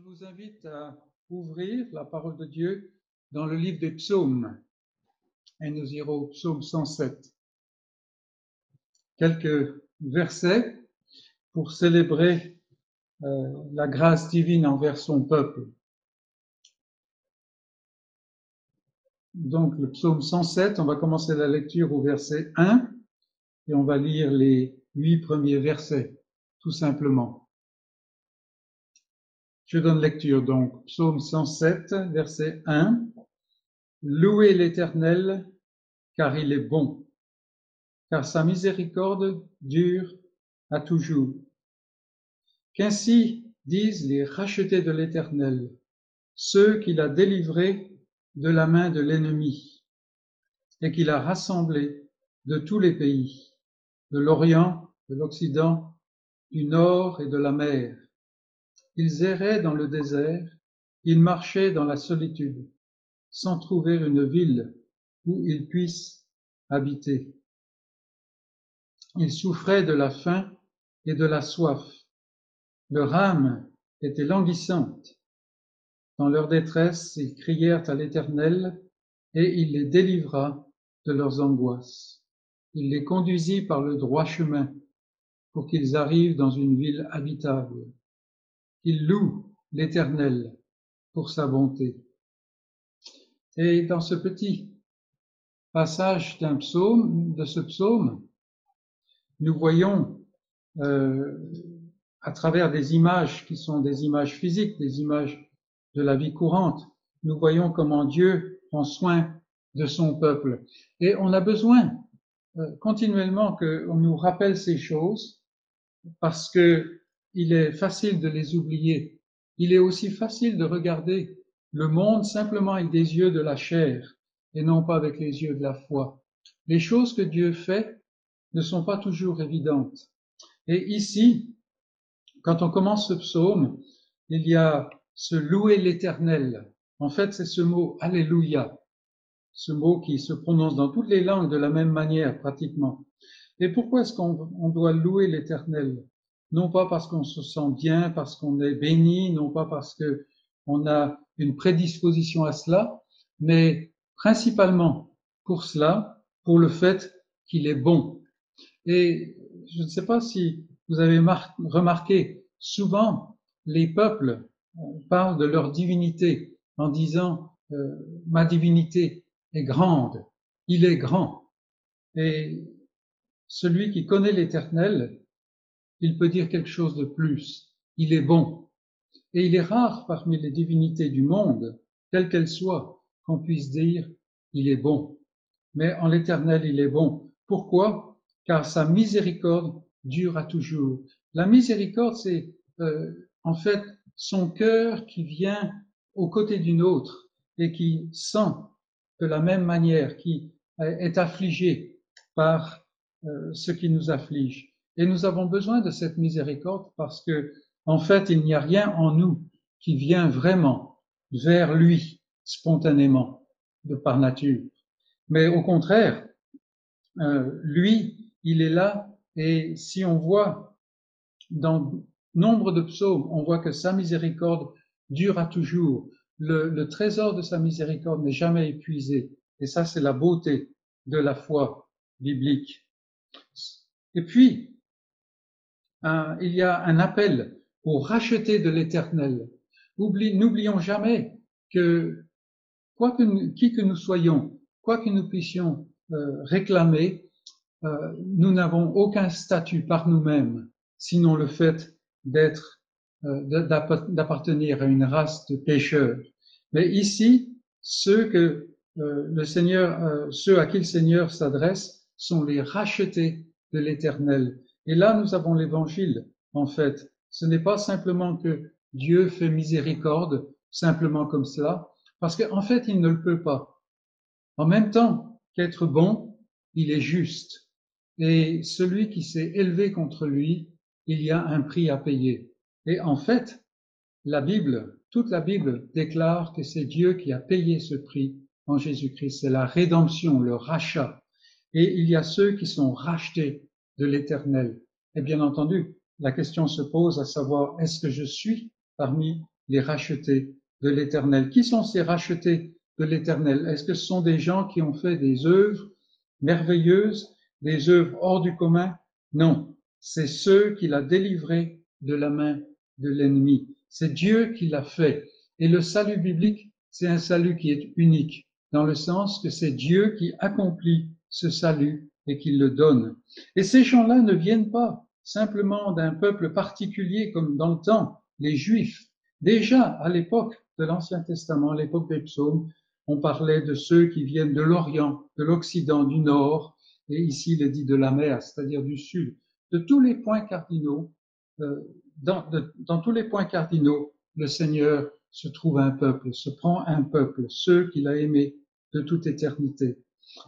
Je vous invite à ouvrir la parole de Dieu dans le livre des psaumes. Et nous irons au psaume 107. Quelques versets pour célébrer euh, la grâce divine envers son peuple. Donc le psaume 107, on va commencer la lecture au verset 1 et on va lire les huit premiers versets, tout simplement. Je donne lecture donc, psaume 107, verset 1. Louez l'Éternel, car il est bon, car sa miséricorde dure à toujours. Qu'ainsi disent les rachetés de l'Éternel, ceux qu'il a délivrés de la main de l'ennemi, et qu'il a rassemblés de tous les pays, de l'Orient, de l'Occident, du Nord et de la mer ils erraient dans le désert, ils marchaient dans la solitude, sans trouver une ville où ils puissent habiter. Ils souffraient de la faim et de la soif. Leur âme était languissante. Dans leur détresse, ils crièrent à l'Éternel, et il les délivra de leurs angoisses. Il les conduisit par le droit chemin pour qu'ils arrivent dans une ville habitable. Il loue l'Éternel pour sa bonté. Et dans ce petit passage d'un psaume, de ce psaume, nous voyons euh, à travers des images qui sont des images physiques, des images de la vie courante, nous voyons comment Dieu prend soin de son peuple. Et on a besoin euh, continuellement qu'on nous rappelle ces choses parce que il est facile de les oublier. Il est aussi facile de regarder le monde simplement avec des yeux de la chair et non pas avec les yeux de la foi. Les choses que Dieu fait ne sont pas toujours évidentes. Et ici, quand on commence ce psaume, il y a ce louer l'éternel. En fait, c'est ce mot Alléluia, ce mot qui se prononce dans toutes les langues de la même manière pratiquement. Et pourquoi est-ce qu'on doit louer l'éternel? Non pas parce qu'on se sent bien, parce qu'on est béni, non pas parce que on a une prédisposition à cela, mais principalement pour cela, pour le fait qu'il est bon. Et je ne sais pas si vous avez remarqué, souvent les peuples euh, parlent de leur divinité en disant euh, ma divinité est grande, il est grand. Et celui qui connaît l'Éternel il peut dire quelque chose de plus. Il est bon. Et il est rare parmi les divinités du monde, quelles qu'elles soient, qu'on puisse dire il est bon. Mais en l'éternel, il est bon. Pourquoi? Car sa miséricorde dure à toujours. La miséricorde, c'est euh, en fait son cœur qui vient aux côtés d'une autre et qui sent de la même manière, qui est affligé par euh, ce qui nous afflige. Et nous avons besoin de cette miséricorde parce que, en fait, il n'y a rien en nous qui vient vraiment vers lui spontanément, de par nature. Mais au contraire, euh, lui, il est là et si on voit dans nombre de psaumes, on voit que sa miséricorde dure à toujours. Le, le trésor de sa miséricorde n'est jamais épuisé. Et ça, c'est la beauté de la foi biblique. Et puis, il y a un appel pour racheter de l'éternel. N'oublions jamais que, quoi que qui que nous soyons, quoi que nous puissions euh, réclamer, euh, nous n'avons aucun statut par nous-mêmes, sinon le fait d'être, euh, d'appartenir à une race de pécheurs. Mais ici, ceux que le Seigneur, ceux à qui le Seigneur s'adresse, sont les rachetés de l'Éternel. Et là, nous avons l'évangile, en fait. Ce n'est pas simplement que Dieu fait miséricorde, simplement comme cela, parce qu'en fait, il ne le peut pas. En même temps qu'être bon, il est juste. Et celui qui s'est élevé contre lui, il y a un prix à payer. Et en fait, la Bible, toute la Bible déclare que c'est Dieu qui a payé ce prix en Jésus-Christ. C'est la rédemption, le rachat. Et il y a ceux qui sont rachetés de l'éternel. Et bien entendu, la question se pose à savoir, est-ce que je suis parmi les rachetés de l'Éternel? Qui sont ces rachetés de l'Éternel? Est-ce que ce sont des gens qui ont fait des œuvres merveilleuses, des œuvres hors du commun? Non, c'est ceux qu'il a délivrés de la main de l'ennemi. C'est Dieu qui l'a fait. Et le salut biblique, c'est un salut qui est unique, dans le sens que c'est Dieu qui accomplit ce salut et qui le donne. Et ces gens-là ne viennent pas simplement d'un peuple particulier comme dans le temps, les Juifs. Déjà à l'époque de l'Ancien Testament, à l'époque des psaumes, on parlait de ceux qui viennent de l'Orient, de l'Occident, du Nord, et ici il est dit de la mer, c'est-à-dire du Sud, de tous les points cardinaux, euh, dans tous les points cardinaux, le Seigneur se trouve un peuple, se prend un peuple, ceux qu'il a aimés de toute éternité.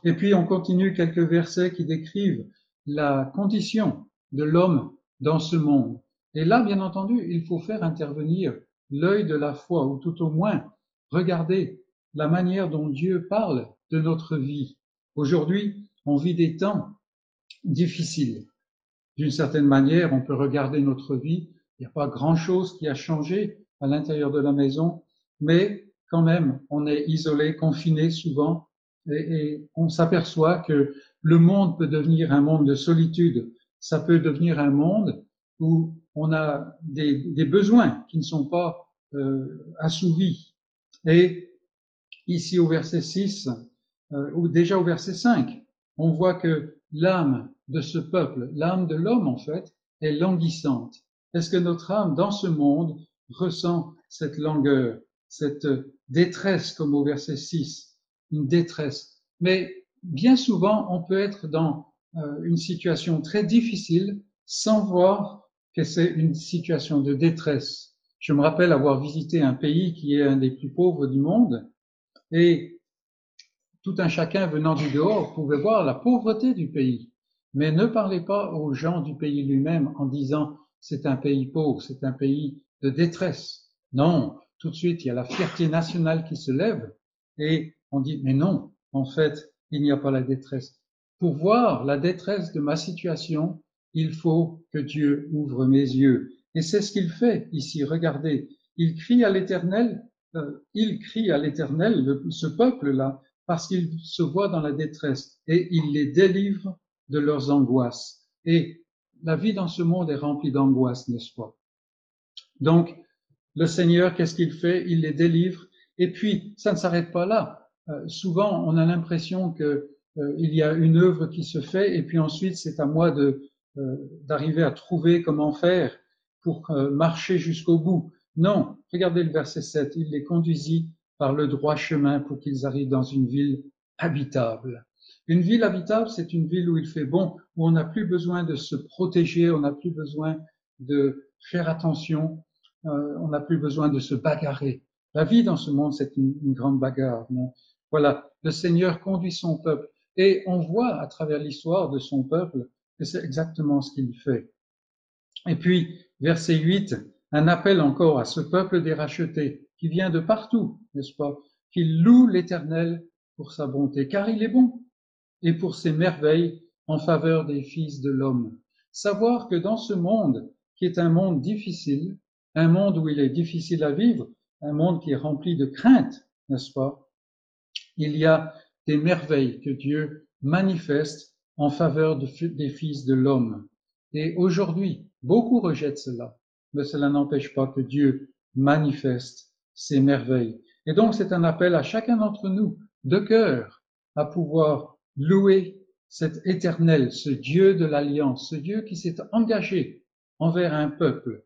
Et puis on continue quelques versets qui décrivent la condition de l'homme dans ce monde. Et là, bien entendu, il faut faire intervenir l'œil de la foi, ou tout au moins regarder la manière dont Dieu parle de notre vie. Aujourd'hui, on vit des temps difficiles. D'une certaine manière, on peut regarder notre vie. Il n'y a pas grand-chose qui a changé à l'intérieur de la maison, mais quand même, on est isolé, confiné souvent, et, et on s'aperçoit que le monde peut devenir un monde de solitude. Ça peut devenir un monde où on a des, des besoins qui ne sont pas euh, assouvis. Et ici au verset 6, euh, ou déjà au verset 5, on voit que l'âme de ce peuple, l'âme de l'homme en fait, est languissante. Est-ce que notre âme dans ce monde ressent cette langueur, cette détresse comme au verset 6, une détresse Mais bien souvent, on peut être dans euh, une situation très difficile sans voir que c'est une situation de détresse. Je me rappelle avoir visité un pays qui est un des plus pauvres du monde et tout un chacun venant du dehors pouvait voir la pauvreté du pays. Mais ne parlez pas aux gens du pays lui-même en disant c'est un pays pauvre, c'est un pays de détresse. Non, tout de suite il y a la fierté nationale qui se lève et on dit mais non, en fait il n'y a pas la détresse. Pour voir la détresse de ma situation, il faut que Dieu ouvre mes yeux. Et c'est ce qu'il fait ici. Regardez, il crie à l'Éternel, euh, il crie à l'Éternel, ce peuple-là, parce qu'il se voit dans la détresse et il les délivre de leurs angoisses. Et la vie dans ce monde est remplie d'angoisses, n'est-ce pas? Donc, le Seigneur, qu'est-ce qu'il fait? Il les délivre. Et puis, ça ne s'arrête pas là. Euh, souvent, on a l'impression que euh, il y a une œuvre qui se fait, et puis ensuite, c'est à moi de euh, d'arriver à trouver comment faire pour marcher jusqu'au bout. Non, regardez le verset 7. Il les conduisit par le droit chemin pour qu'ils arrivent dans une ville habitable. Une ville habitable, c'est une ville où il fait bon, où on n'a plus besoin de se protéger, on n'a plus besoin de faire attention, on n'a plus besoin de se bagarrer. La vie dans ce monde, c'est une, grande bagarre. Voilà, le Seigneur conduit son peuple. Et on voit à travers l'histoire de son peuple que c'est exactement ce qu'il fait. Et puis, verset 8, un appel encore à ce peuple des rachetés qui vient de partout, n'est-ce pas, qu'il loue l'Éternel pour sa bonté, car il est bon, et pour ses merveilles en faveur des fils de l'homme. Savoir que dans ce monde, qui est un monde difficile, un monde où il est difficile à vivre, un monde qui est rempli de craintes, n'est-ce pas, il y a des merveilles que Dieu manifeste en faveur des fils de l'homme. Et aujourd'hui, beaucoup rejettent cela, mais cela n'empêche pas que Dieu manifeste ces merveilles. Et donc c'est un appel à chacun d'entre nous, de cœur, à pouvoir louer cet éternel, ce Dieu de l'alliance, ce Dieu qui s'est engagé envers un peuple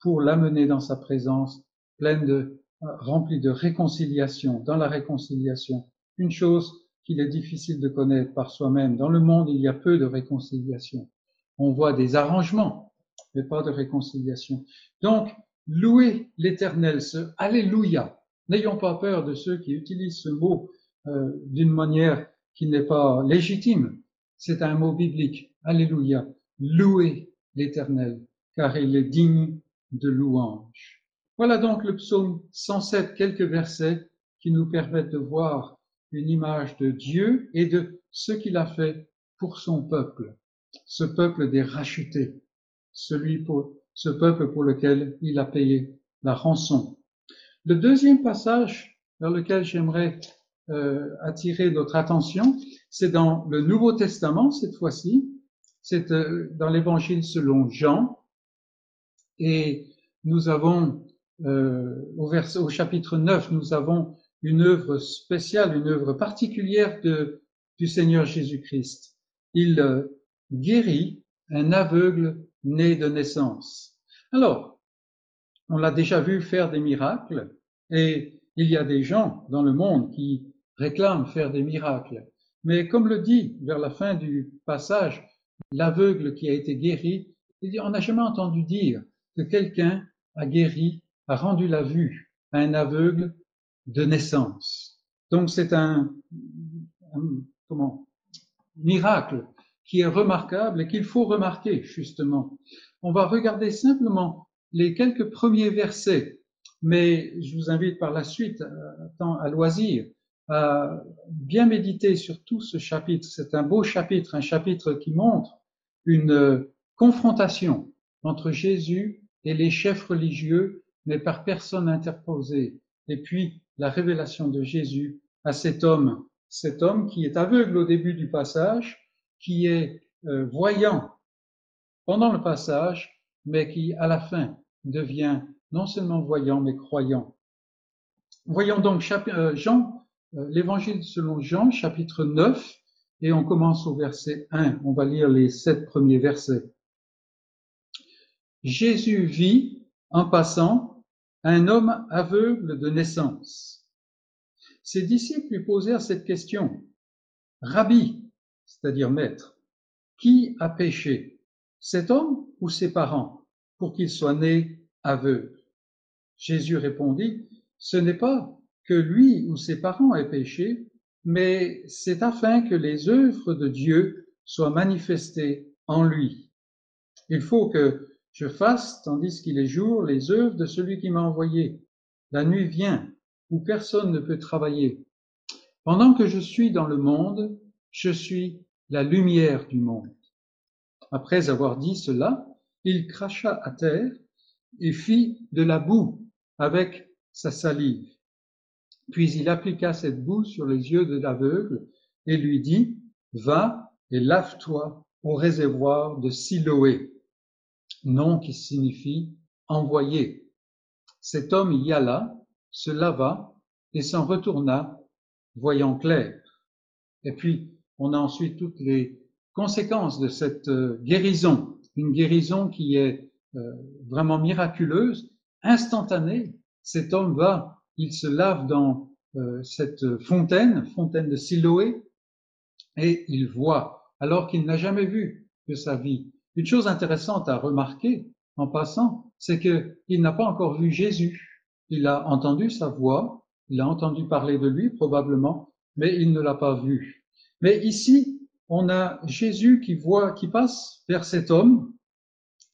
pour l'amener dans sa présence pleine de, remplie de réconciliation, dans la réconciliation une chose qu'il est difficile de connaître par soi-même. Dans le monde, il y a peu de réconciliation. On voit des arrangements, mais pas de réconciliation. Donc, louez l'Éternel, ce Alléluia. N'ayons pas peur de ceux qui utilisent ce mot euh, d'une manière qui n'est pas légitime. C'est un mot biblique. Alléluia. Louez l'Éternel, car il est digne de louange. Voilà donc le psaume 107, quelques versets qui nous permettent de voir une image de Dieu et de ce qu'il a fait pour son peuple, ce peuple des rachetés, celui pour ce peuple pour lequel il a payé la rançon. Le deuxième passage vers lequel j'aimerais euh, attirer notre attention, c'est dans le Nouveau Testament cette fois-ci, c'est euh, dans l'Évangile selon Jean, et nous avons euh, au, au chapitre 9, nous avons une œuvre spéciale, une œuvre particulière de, du Seigneur Jésus-Christ. Il euh, guérit un aveugle né de naissance. Alors, on l'a déjà vu faire des miracles et il y a des gens dans le monde qui réclament faire des miracles. Mais comme le dit vers la fin du passage, l'aveugle qui a été guéri, on n'a jamais entendu dire que quelqu'un a guéri, a rendu la vue à un aveugle de naissance. Donc c'est un, comment miracle qui est remarquable et qu'il faut remarquer justement. On va regarder simplement les quelques premiers versets, mais je vous invite par la suite, à, à loisir, à bien méditer sur tout ce chapitre. C'est un beau chapitre, un chapitre qui montre une confrontation entre Jésus et les chefs religieux, mais par personne interposée. Et puis la révélation de Jésus à cet homme, cet homme qui est aveugle au début du passage, qui est euh, voyant pendant le passage, mais qui à la fin devient non seulement voyant, mais croyant. Voyons donc euh, Jean, euh, l'évangile selon Jean, chapitre 9, et on commence au verset 1. On va lire les sept premiers versets. Jésus vit, en passant, un homme aveugle de naissance. Ses disciples lui posèrent cette question. Rabbi, c'est-à-dire maître, qui a péché, cet homme ou ses parents, pour qu'il soit né aveugle? Jésus répondit, ce n'est pas que lui ou ses parents aient péché, mais c'est afin que les œuvres de Dieu soient manifestées en lui. Il faut que je fasse, tandis qu'il est jour, les œuvres de celui qui m'a envoyé. La nuit vient, où personne ne peut travailler. Pendant que je suis dans le monde, je suis la lumière du monde. Après avoir dit cela, il cracha à terre et fit de la boue avec sa salive. Puis il appliqua cette boue sur les yeux de l'aveugle et lui dit, Va et lave-toi au réservoir de Siloé, nom qui signifie envoyé. Cet homme y alla, se lava et s'en retourna, voyant clair. Et puis, on a ensuite toutes les conséquences de cette euh, guérison, une guérison qui est euh, vraiment miraculeuse, instantanée. Cet homme va il se lave dans euh, cette fontaine, fontaine de Siloé, et il voit, alors qu'il n'a jamais vu de sa vie. Une chose intéressante à remarquer en passant, c'est qu'il n'a pas encore vu Jésus. Il a entendu sa voix, il a entendu parler de lui probablement, mais il ne l'a pas vu. Mais ici, on a Jésus qui voit, qui passe vers cet homme.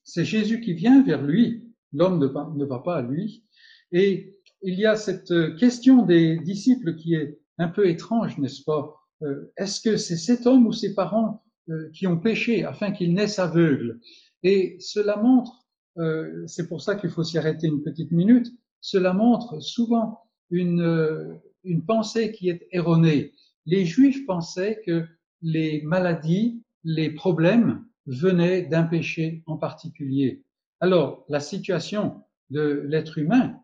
C'est Jésus qui vient vers lui. L'homme ne, va pas à lui. Et il y a cette question des disciples qui est un peu étrange, n'est-ce pas? Euh, Est-ce que c'est cet homme ou ses parents qui ont péché afin qu'il naisse aveugle Et cela montre, euh, c'est pour ça qu'il faut s'y arrêter une petite minute, cela montre souvent une, une pensée qui est erronée. Les Juifs pensaient que les maladies, les problèmes venaient d'un péché en particulier. Alors, la situation de l'être humain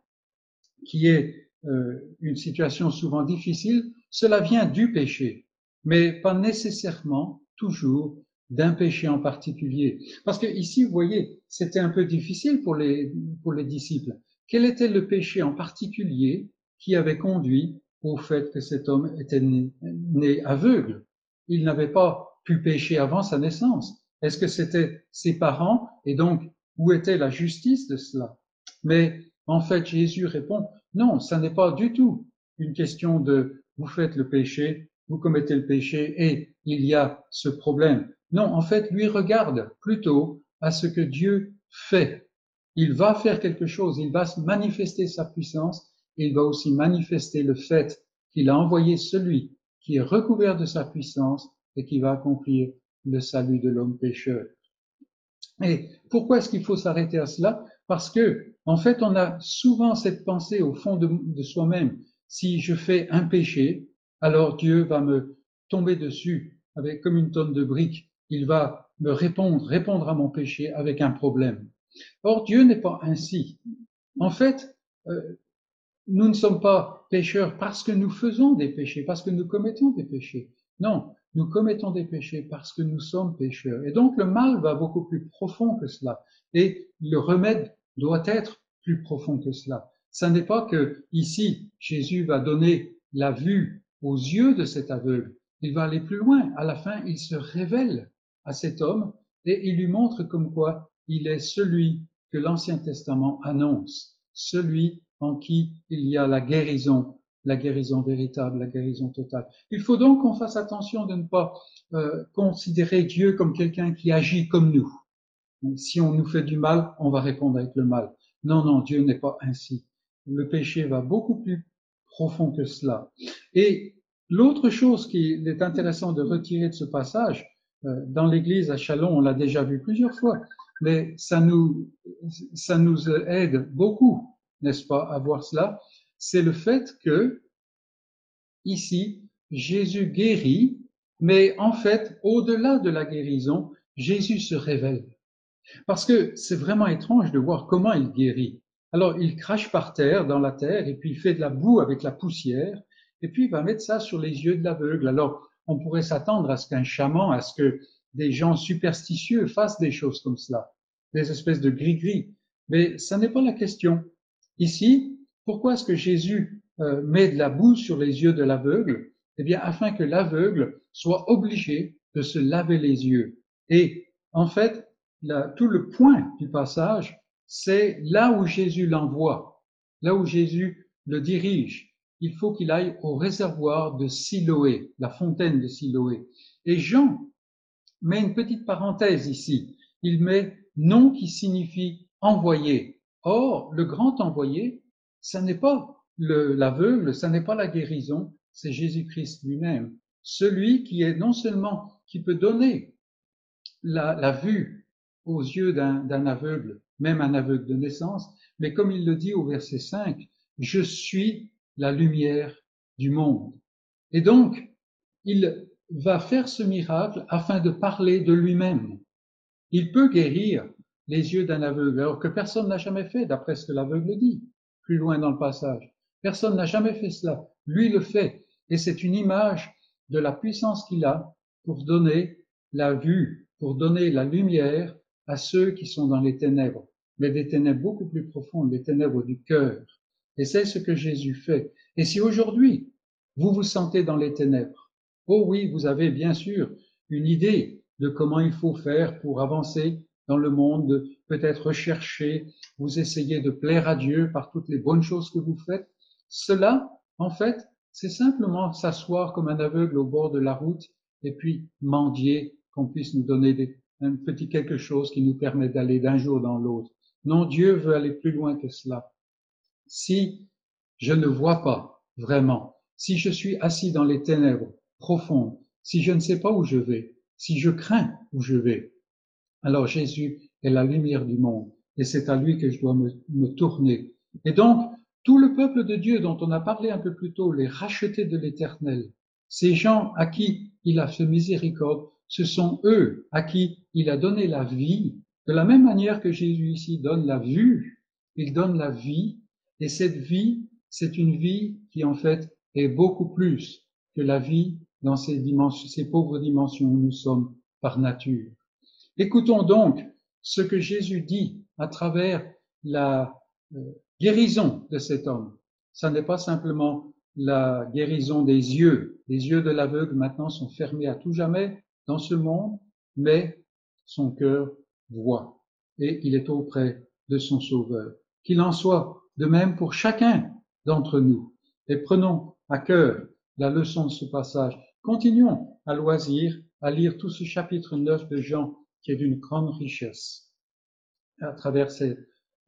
qui est euh, une situation souvent difficile, cela vient du péché, mais pas nécessairement toujours d'un péché en particulier. Parce que ici, vous voyez, c'était un peu difficile pour les, pour les disciples. Quel était le péché en particulier qui avait conduit au fait que cet homme était né, aveugle? Il n'avait pas pu pécher avant sa naissance. Est-ce que c'était ses parents? Et donc, où était la justice de cela? Mais en fait, Jésus répond, non, ça n'est pas du tout une question de vous faites le péché, vous commettez le péché et il y a ce problème. Non, en fait, lui regarde plutôt à ce que Dieu fait. Il va faire quelque chose, il va manifester sa puissance et il va aussi manifester le fait qu'il a envoyé celui qui est recouvert de sa puissance et qui va accomplir le salut de l'homme pécheur. Et pourquoi est-ce qu'il faut s'arrêter à cela? Parce que, en fait, on a souvent cette pensée au fond de, de soi-même. Si je fais un péché, alors Dieu va me tomber dessus avec comme une tonne de briques. Il va me répondre, répondre à mon péché avec un problème. Or, Dieu n'est pas ainsi. En fait, euh, nous ne sommes pas pécheurs parce que nous faisons des péchés, parce que nous commettons des péchés. Non, nous commettons des péchés parce que nous sommes pécheurs. Et donc le mal va beaucoup plus profond que cela. Et le remède doit être plus profond que cela. Ce n'est pas que ici Jésus va donner la vue aux yeux de cet aveugle. Il va aller plus loin. À la fin, il se révèle à cet homme et il lui montre comme quoi il est celui que l'Ancien Testament annonce, celui en qui il y a la guérison, la guérison véritable, la guérison totale. Il faut donc qu'on fasse attention de ne pas euh, considérer Dieu comme quelqu'un qui agit comme nous. Si on nous fait du mal, on va répondre avec le mal. Non, non, Dieu n'est pas ainsi. Le péché va beaucoup plus profond que cela. Et l'autre chose qu'il est intéressant de retirer de ce passage, euh, dans l'église à Chalon, on l'a déjà vu plusieurs fois, mais ça nous, ça nous aide beaucoup, n'est-ce pas, à voir cela, c'est le fait que, ici, Jésus guérit, mais en fait, au-delà de la guérison, Jésus se révèle. Parce que c'est vraiment étrange de voir comment il guérit. Alors, il crache par terre, dans la terre, et puis il fait de la boue avec la poussière, et puis il va mettre ça sur les yeux de l'aveugle. Alors, on pourrait s'attendre à ce qu'un chaman, à ce que des gens superstitieux fassent des choses comme cela, des espèces de gris-gris. Mais ça n'est pas la question. Ici, pourquoi est-ce que Jésus euh, met de la boue sur les yeux de l'aveugle? Eh bien, afin que l'aveugle soit obligé de se laver les yeux. Et en fait, tout le point du passage, c'est là où Jésus l'envoie, là où Jésus le dirige. Il faut qu'il aille au réservoir de Siloé, la fontaine de Siloé. Et Jean met une petite parenthèse ici. Il met nom qui signifie envoyé. Or, le grand envoyé, ce n'est pas l'aveugle, ce n'est pas la guérison, c'est Jésus-Christ lui-même. Celui qui est non seulement, qui peut donner la, la vue aux yeux d'un aveugle, même un aveugle de naissance, mais comme il le dit au verset 5, je suis la lumière du monde. Et donc, il va faire ce miracle afin de parler de lui-même. Il peut guérir les yeux d'un aveugle, alors que personne n'a jamais fait, d'après ce que l'aveugle dit, plus loin dans le passage. Personne n'a jamais fait cela. Lui le fait. Et c'est une image de la puissance qu'il a pour donner la vue, pour donner la lumière à ceux qui sont dans les ténèbres, mais des ténèbres beaucoup plus profondes, des ténèbres du cœur. Et c'est ce que Jésus fait. Et si aujourd'hui, vous vous sentez dans les ténèbres, oh oui, vous avez bien sûr une idée de comment il faut faire pour avancer dans le monde, peut-être rechercher, vous essayez de plaire à Dieu par toutes les bonnes choses que vous faites. Cela, en fait, c'est simplement s'asseoir comme un aveugle au bord de la route et puis mendier qu'on puisse nous donner un petit quelque chose qui nous permet d'aller d'un jour dans l'autre. Non, Dieu veut aller plus loin que cela. Si je ne vois pas vraiment, si je suis assis dans les ténèbres profondes, si je ne sais pas où je vais, si je crains où je vais, alors Jésus est la lumière du monde et c'est à lui que je dois me, tourner. Et donc, tout le peuple de Dieu dont on a parlé un peu plus tôt, les rachetés de l'éternel, ces gens à qui il a fait miséricorde, ce sont eux à qui il a donné la vie, de la même manière que Jésus ici donne la vue, il donne la vie, et cette vie, c'est une vie qui en fait est beaucoup plus que la vie dans ces pauvres dimensions où nous sommes par nature. Écoutons donc ce que Jésus dit à travers la euh, guérison de cet homme. Ça n'est pas simplement la guérison des yeux. Les yeux de l'aveugle maintenant sont fermés à tout jamais, dans ce monde, mais son cœur voit et il est auprès de son Sauveur. Qu'il en soit de même pour chacun d'entre nous. Et prenons à cœur la leçon de ce passage. Continuons à loisir à lire tout ce chapitre 9 de Jean qui est d'une grande richesse à travers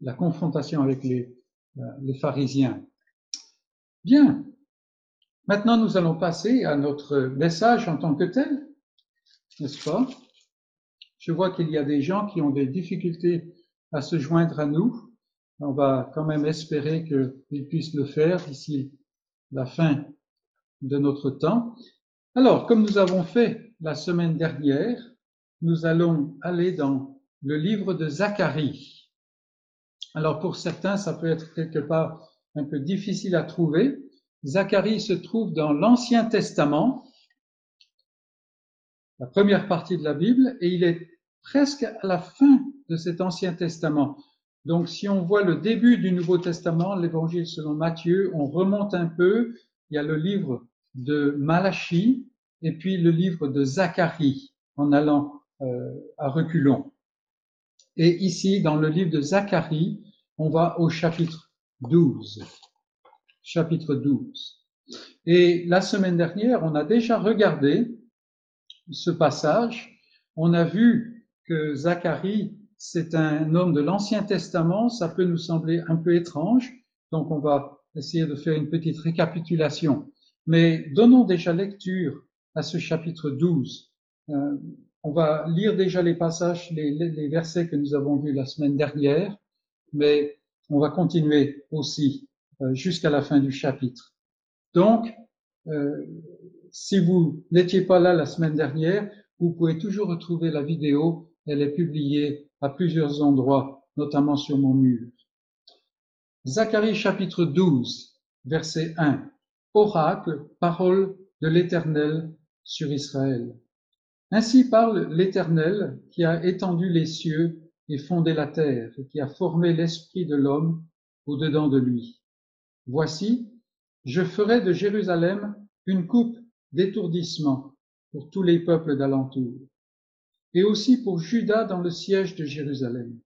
la confrontation avec les, euh, les pharisiens. Bien. Maintenant, nous allons passer à notre message en tant que tel n'est-ce pas? Je vois qu'il y a des gens qui ont des difficultés à se joindre à nous. On va quand même espérer qu'il puisse le faire d'ici la fin de notre temps. Alors, comme nous avons fait la semaine dernière, nous allons aller dans le livre de Zacharie. Alors, pour certains, ça peut être quelque part un peu difficile à trouver. Zacharie se trouve dans l'Ancien Testament, la première partie de la Bible, et il est presque à la fin de cet Ancien Testament. Donc, si on voit le début du Nouveau Testament, l'Évangile selon Matthieu, on remonte un peu. Il y a le livre de Malachie et puis le livre de Zacharie en allant euh, à reculons. Et ici, dans le livre de Zacharie, on va au chapitre 12. Chapitre 12. Et la semaine dernière, on a déjà regardé ce passage. On a vu que Zacharie c'est un homme de l'Ancien Testament, ça peut nous sembler un peu étrange, donc on va essayer de faire une petite récapitulation. Mais donnons déjà lecture à ce chapitre 12. Euh, on va lire déjà les passages, les, versets que nous avons vus la semaine dernière, mais on va continuer aussi euh, jusqu'à la fin du chapitre. Donc, euh, si vous n'étiez pas là la semaine dernière, vous pouvez toujours retrouver la vidéo. Elle est publiée à plusieurs endroits, notamment sur mon mur. Zacharie chapitre 12, verset 1. Oracle, parole de l'Éternel sur Israël. Ainsi parle l'Éternel qui a étendu les cieux et fondé la terre et qui a formé l'esprit de l'homme au-dedans de lui. Voici, je ferai de Jérusalem une coupe d'étourdissement pour tous les peuples d'alentour et aussi pour Judas dans le siège de Jérusalem.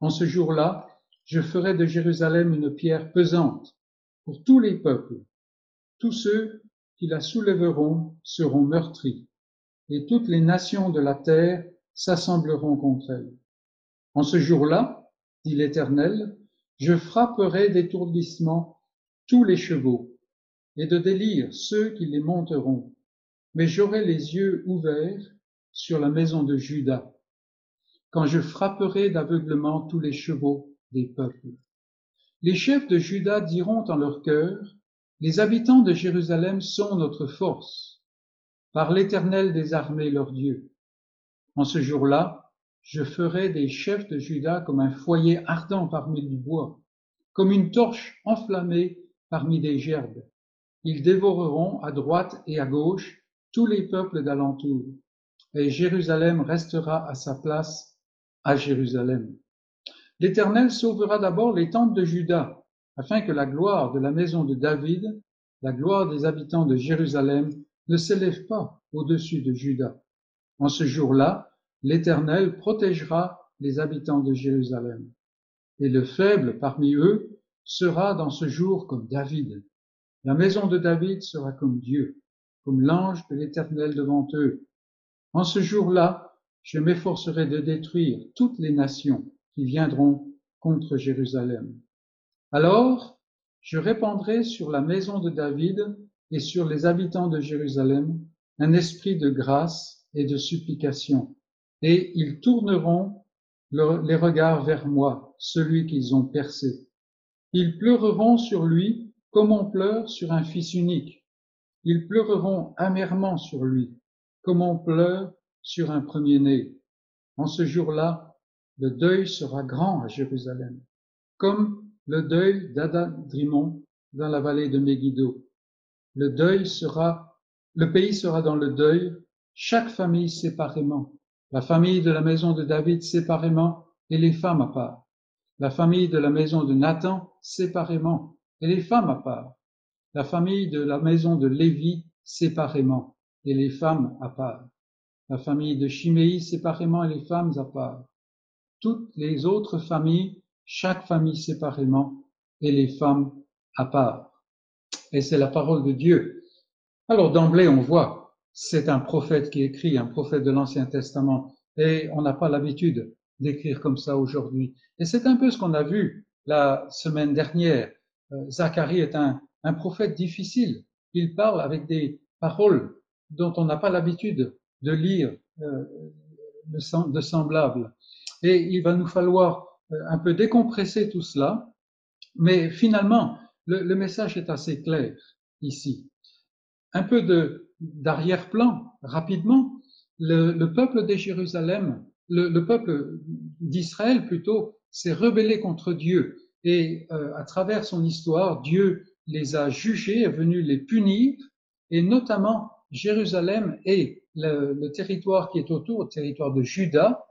En ce jour-là, je ferai de Jérusalem une pierre pesante pour tous les peuples. Tous ceux qui la soulèveront seront meurtris, et toutes les nations de la terre s'assembleront contre elle. En ce jour-là, dit l'Éternel, je frapperai d'étourdissement tous les chevaux, et de délire ceux qui les monteront, mais j'aurai les yeux ouverts sur la maison de Judas, quand je frapperai d'aveuglement tous les chevaux des peuples. Les chefs de Juda diront en leur cœur, les habitants de Jérusalem sont notre force, par l'Éternel des armées leur Dieu. En ce jour-là, je ferai des chefs de Juda comme un foyer ardent parmi du bois, comme une torche enflammée parmi des gerbes. Ils dévoreront à droite et à gauche tous les peuples d'alentour et Jérusalem restera à sa place à Jérusalem. L'Éternel sauvera d'abord les tentes de Juda, afin que la gloire de la maison de David, la gloire des habitants de Jérusalem, ne s'élève pas au-dessus de Juda. En ce jour-là, l'Éternel protégera les habitants de Jérusalem. Et le faible parmi eux sera dans ce jour comme David. La maison de David sera comme Dieu, comme l'ange de l'Éternel devant eux. En ce jour-là, je m'efforcerai de détruire toutes les nations qui viendront contre Jérusalem. Alors, je répandrai sur la maison de David et sur les habitants de Jérusalem un esprit de grâce et de supplication, et ils tourneront les regards vers moi, celui qu'ils ont percé. Ils pleureront sur lui comme on pleure sur un fils unique. Ils pleureront amèrement sur lui, comme on pleure sur un premier-né. En ce jour-là, le deuil sera grand à Jérusalem, comme le deuil d'Adadrimon dans la vallée de Megiddo. Le deuil sera, le pays sera dans le deuil, chaque famille séparément, la famille de la maison de David séparément et les femmes à part, la famille de la maison de Nathan séparément et les femmes à part, la famille de la maison de Lévi séparément et les femmes à part, la famille de Chiméi séparément et les femmes à part, toutes les autres familles, chaque famille séparément et les femmes à part. Et c'est la parole de Dieu. Alors d'emblée, on voit, c'est un prophète qui écrit, un prophète de l'Ancien Testament, et on n'a pas l'habitude d'écrire comme ça aujourd'hui. Et c'est un peu ce qu'on a vu la semaine dernière. Euh, Zacharie est un, un prophète difficile. Il parle avec des paroles dont on n'a pas l'habitude de lire euh, de, semblable. Et il va nous falloir un peu décompresser tout cela, mais finalement, le, message est assez clair ici. Un peu d'arrière-plan, rapidement, le, le, peuple de Jérusalem, le, le peuple d'Israël plutôt, s'est rebellé contre Dieu. Et euh, à travers son histoire, Dieu les a jugés, est venu les punir, et notamment Jérusalem et le, le territoire qui est autour, le territoire de Juda,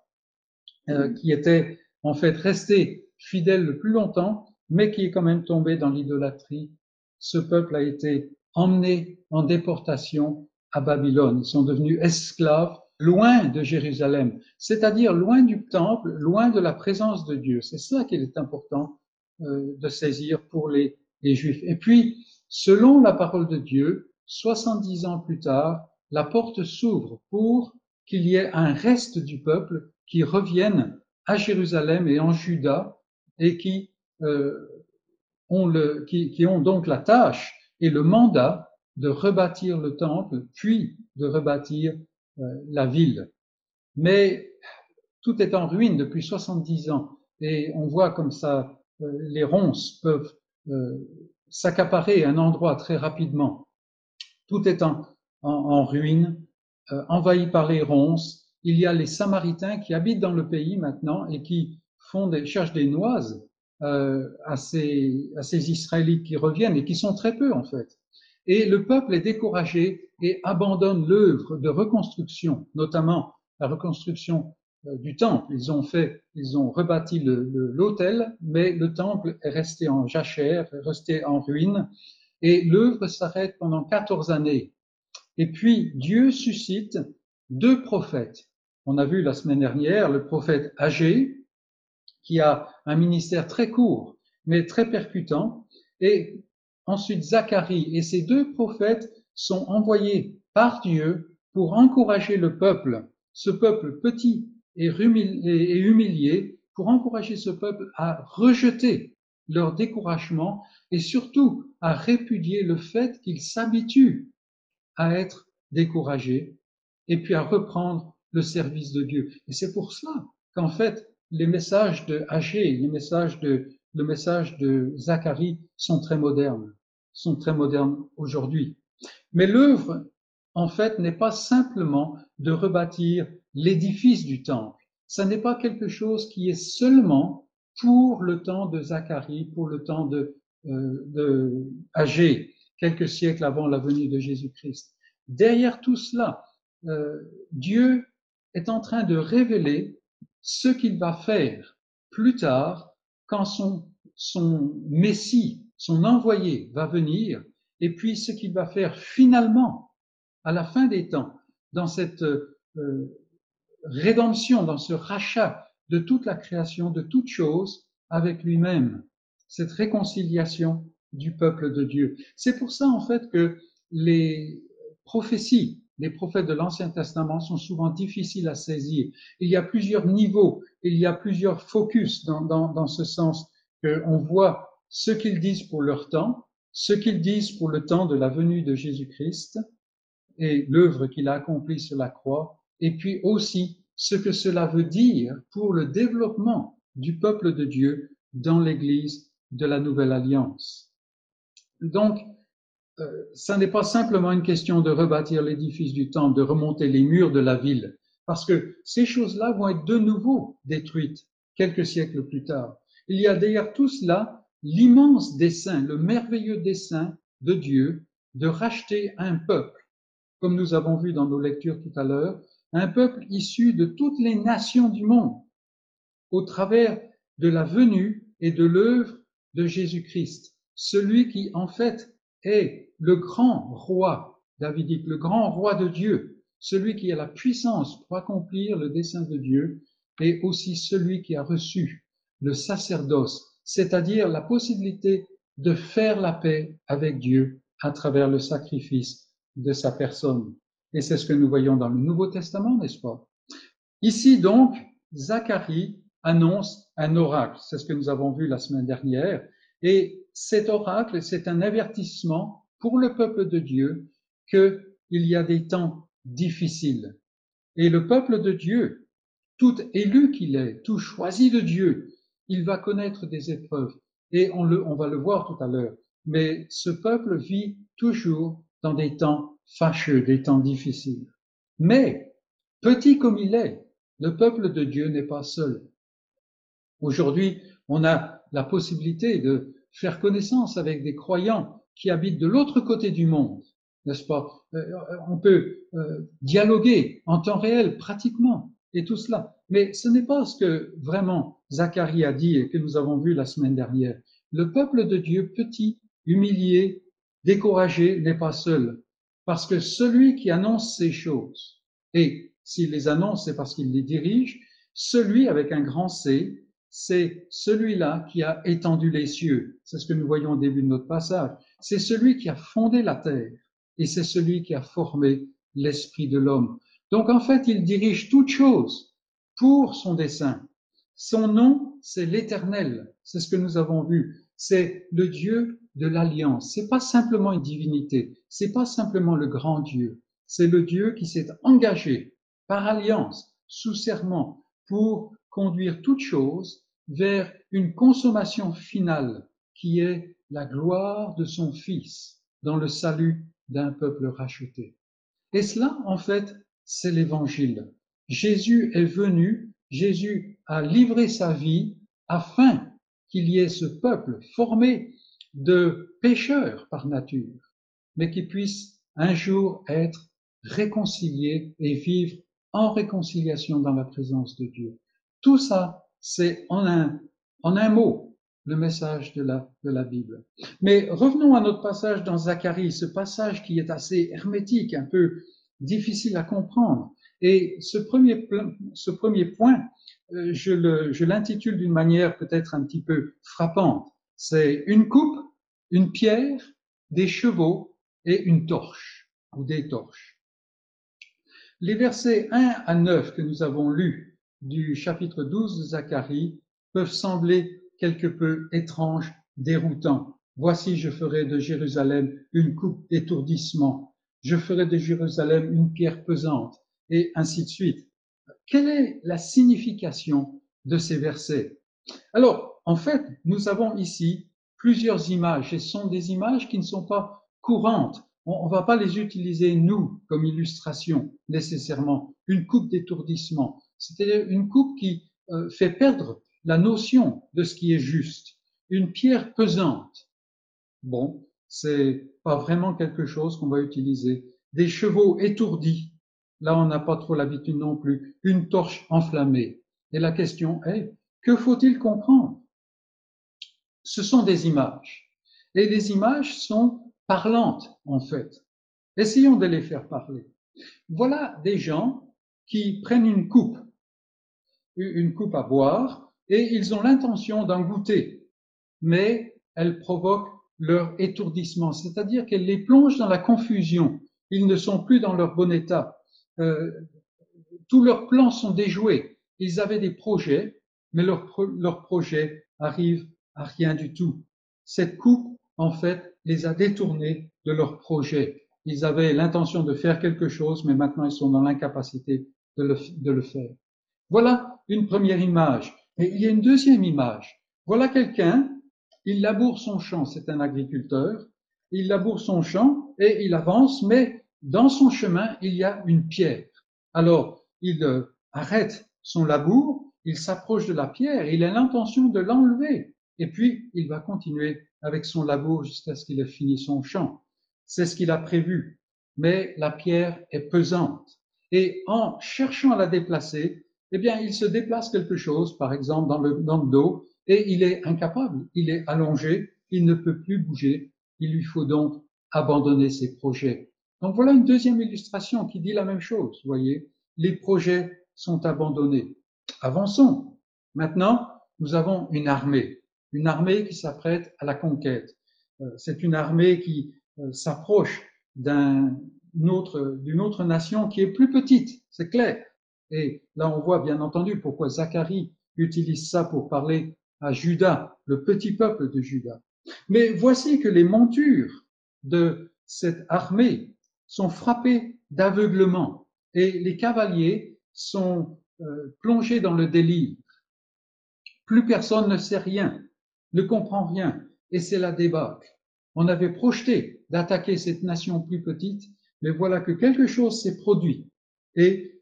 euh, qui était en fait resté fidèle le plus longtemps, mais qui est quand même tombé dans l'idolâtrie. Ce peuple a été emmenés en déportation à Babylone. Ils sont devenus esclaves loin de Jérusalem, c'est-à-dire loin du temple, loin de la présence de Dieu. C'est ça qu'il est important euh, de saisir pour les, les Juifs. Et puis, selon la parole de Dieu, 70 ans plus tard, la porte s'ouvre pour qu'il y ait un reste du peuple qui revienne à Jérusalem et en Juda et qui, euh, ont, donc la tâche et le mandat de rebâtir le temple, puis de rebâtir euh, la ville. Mais tout est en ruine depuis 70 ans et on voit comme ça euh, les ronces peuvent s'accaparer un endroit très rapidement. Tout est en, ruine, envahi par les ronces. Il y a les Samaritains qui habitent dans le pays maintenant et qui font des, cherchent des noises euh, à, ces, Israélites qui reviennent et qui sont très peu en fait. Et le peuple est découragé et abandonne l'œuvre de reconstruction, notamment la reconstruction euh, du temple. Ils ont fait, ils ont rebâti l'autel, mais le temple est resté en jachère, est resté en ruine, et l'œuvre s'arrête pendant 14 années. Et puis Dieu suscite deux prophètes. On a vu la semaine dernière le prophète Agé, qui a un ministère très court, mais très percutant. Et ensuite, Zacharie et ces deux prophètes sont envoyés par Dieu pour encourager le peuple, ce peuple petit et humilié, pour encourager ce peuple à rejeter leur découragement et surtout à répudier le fait qu'ils s'habituent à être découragés et puis à reprendre le service de Dieu. Et c'est pour cela qu'en fait, les messages de Haché, les messages de, le message de Zacharie sont très modernes, sont très modernes aujourd'hui. Mais l'œuvre, en fait, n'est pas simplement de rebâtir l'édifice du temple. Ça n'est pas quelque chose qui est seulement pour le temps de Zacharie, pour le temps de, euh, de Agé, quelques siècles avant la venue de Jésus-Christ. Derrière tout cela, euh, Dieu est en train de révéler ce qu'il va faire plus tard quand son, son Messie, son envoyé va venir, et puis ce qu'il va faire finalement à la fin des temps, dans cette euh, rédemption, dans ce rachat de toute la création, de toute chose avec lui-même, cette réconciliation du peuple de Dieu. C'est pour ça en fait que les prophéties les prophètes de l'Ancien Testament sont souvent difficiles à saisir. Il y a plusieurs niveaux, il y a plusieurs focus dans, dans, dans ce sens qu'on voit ce qu'ils disent pour leur temps, ce qu'ils disent pour le temps de la venue de Jésus-Christ et l'œuvre qu'il a accomplie sur la croix, et puis aussi ce que cela veut dire pour le développement du peuple de Dieu dans l'Église de la Nouvelle Alliance. Donc, euh, ça n'est pas simplement une question de rebâtir l'édifice du temple, de remonter les murs de la ville, parce que ces choses-là vont être de nouveau détruites quelques siècles plus tard. Il y a derrière tout cela l'immense dessein, le merveilleux dessein de Dieu de racheter un peuple, comme nous avons vu dans nos lectures tout à l'heure, un peuple issu de toutes les nations du monde, au travers de la venue et de l'œuvre de Jésus-Christ, celui qui en fait est le grand roi davidique, le grand roi de Dieu, celui qui a la puissance pour accomplir le dessein de Dieu, et aussi celui qui a reçu le sacerdoce, c'est-à-dire la possibilité de faire la paix avec Dieu à travers le sacrifice de sa personne. Et c'est ce que nous voyons dans le Nouveau Testament, n'est-ce pas? Ici donc, Zacharie annonce un oracle, c'est ce que nous avons vu la semaine dernière, et cet oracle, c'est un avertissement pour le peuple de Dieu qu'il y a des temps difficiles. Et le peuple de Dieu, tout élu qu'il est, tout choisi de Dieu, il va connaître des épreuves. Et on, le, on va le voir tout à l'heure. Mais ce peuple vit toujours dans des temps fâcheux, des temps difficiles. Mais, petit comme il est, le peuple de Dieu n'est pas seul. Aujourd'hui, on a la possibilité de faire connaissance avec des croyants qui habitent de l'autre côté du monde, n'est-ce pas? Euh, On peut euh, dialoguer en temps réel, pratiquement, et tout cela. Mais ce n'est pas ce que vraiment Zacharie a dit et que nous avons vu la semaine dernière. Le peuple de Dieu, petit, humilié, découragé, n'est pas seul. Parce que celui qui annonce ces choses, et s'il les annonce, c'est parce qu'il les dirige, celui avec un grand C, c'est celui-là qui a étendu les cieux. C'est ce que nous voyons au début de notre passage. C'est celui qui a fondé la terre et c'est celui qui a formé l'esprit de l'homme. Donc en fait, il dirige toute chose pour son dessein. Son nom, c'est l'éternel. C'est ce que nous avons vu. C'est le Dieu de l'alliance. C'est pas simplement une divinité. C'est pas simplement le grand Dieu. C'est le Dieu qui s'est engagé par alliance, sous serment, pour conduire toute chose vers une consommation finale qui est la gloire de son Fils dans le salut d'un peuple racheté. Et cela, en fait, c'est l'évangile. Jésus est venu, Jésus a livré sa vie afin qu'il y ait ce peuple formé de pécheurs par nature, mais qui puisse un jour être réconcilié et vivre en réconciliation dans la présence de Dieu. Tout ça, c'est en un, en un mot le message de la, de la Bible. Mais revenons à notre passage dans Zacharie, ce passage qui est assez hermétique, un peu difficile à comprendre. Et ce premier, ce premier point, euh, je l'intitule d'une manière peut-être un petit peu frappante. C'est une coupe, une pierre, des chevaux et une torche ou des torches. Les versets 1 à 9 que nous avons lus du chapitre 12 de Zacharie peuvent sembler quelque peu étranges, déroutants. Voici, je ferai de Jérusalem une coupe d'étourdissement, je ferai de Jérusalem une pierre pesante, et ainsi de suite. Quelle est la signification de ces versets? Alors, en fait, nous avons ici plusieurs images, et ce sont des images qui ne sont pas courantes. On ne va pas les utiliser, nous, comme illustration, nécessairement. Une coupe d'étourdissement. C'est-à-dire une coupe qui euh, fait perdre la notion de ce qui est juste. Une pierre pesante. Bon, c'est pas vraiment quelque chose qu'on va utiliser. Des chevaux étourdis. Là, on n'a pas trop l'habitude non plus. Une torche enflammée. Et la question est, que faut-il comprendre? Ce sont des images. Et les images sont parlantes, en fait. Essayons de les faire parler. Voilà des gens qui prennent une coupe une coupe à boire et ils ont l'intention d'en goûter, mais elle provoque leur étourdissement, c'est-à-dire qu'elle les plonge dans la confusion. Ils ne sont plus dans leur bon état. Euh, tous leurs plans sont déjoués. Ils avaient des projets, mais leurs leur projets arrivent rien du tout. Cette coupe, en fait, les a détournés de leur projet. Ils avaient l'intention de faire quelque chose, mais maintenant ils sont dans l'incapacité de le, de le faire. Voilà une première image. Et il y a une deuxième image. Voilà quelqu'un, il laboure son champ, c'est un agriculteur, il laboure son champ et il avance, mais dans son chemin, il y a une pierre. Alors, il euh, arrête son labour, il s'approche de la pierre, il a l'intention de l'enlever, et puis il va continuer avec son labour jusqu'à ce qu'il ait fini son champ. C'est ce qu'il a prévu. Mais la pierre est pesante. Et en cherchant à la déplacer, eh bien, il se déplace quelque chose, par exemple, dans le, dans le dos, et il est incapable, il est allongé, il ne peut plus bouger, il lui faut donc abandonner ses projets. Donc voilà une deuxième illustration qui dit la même chose, vous voyez, les projets sont abandonnés. Avançons. Maintenant, nous avons une armée, une armée qui s'apprête à la conquête. Euh, c'est une armée qui euh, s'approche d'une autre nation qui est plus petite, c'est clair. Et là, on voit bien entendu pourquoi Zacharie utilise ça pour parler à Judas, le petit peuple de Judas. Mais voici que les montures de cette armée sont frappées d'aveuglement et les cavaliers sont euh, plongés dans le délire. Plus personne ne sait rien, ne comprend rien, et c'est la débâcle. On avait projeté d'attaquer cette nation plus petite, mais voilà que quelque chose s'est produit et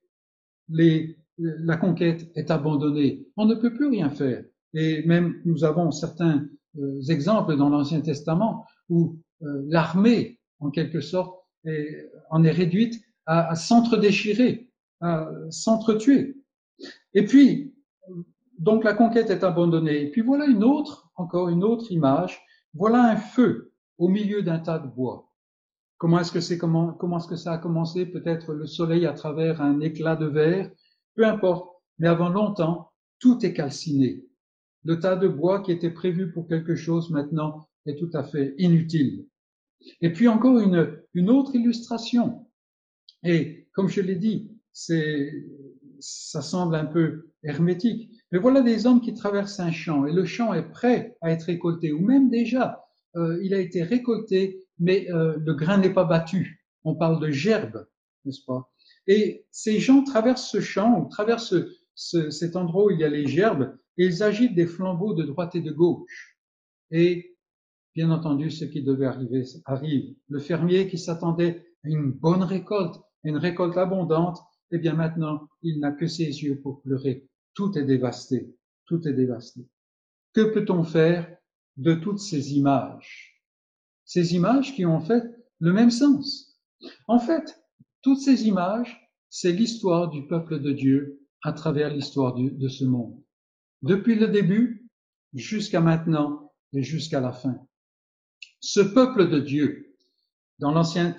la conquête est abandonnée. On ne peut plus rien faire. Et même nous avons certains euh, exemples dans l'Ancien Testament où euh, l'armée, en quelque sorte, en est réduite à, à s'entre-déchirer, à s'entre-tuer. Et puis, donc la conquête est abandonnée. Et puis voilà une autre, encore une autre image. Voilà un feu au milieu d'un tas de bois. Comment est-ce que c'est comment, comment est-ce que ça a commencé? Peut-être le soleil à travers un éclat de verre. Peu importe. Mais avant longtemps, tout est calciné. Le tas de bois qui était prévu pour quelque chose maintenant est tout à fait inutile. Et puis encore une, une autre illustration. Et comme je l'ai dit, c'est, ça semble un peu hermétique. Mais voilà des hommes qui traversent un champ et le champ est prêt à être récolté ou même déjà euh, il a été récolté, mais euh, le grain n'est pas battu. On parle de gerbe, n'est-ce pas? Et ces gens traversent ce champ, ou traversent ce, cet endroit où il y a les gerbes, et ils agitent des flambeaux de droite et de gauche. Et bien entendu, ce qui devait arriver arrive. Le fermier qui s'attendait à une bonne récolte, une récolte abondante, eh bien maintenant, il n'a que ses yeux pour pleurer. Tout est dévasté. Tout est dévasté. Que peut-on faire de toutes ces images? Ces images qui ont fait le même sens. En fait, toutes ces images, c'est l'histoire du peuple de Dieu à travers l'histoire de ce monde. Depuis le début jusqu'à maintenant et jusqu'à la fin. Ce peuple de Dieu, dans l'Ancien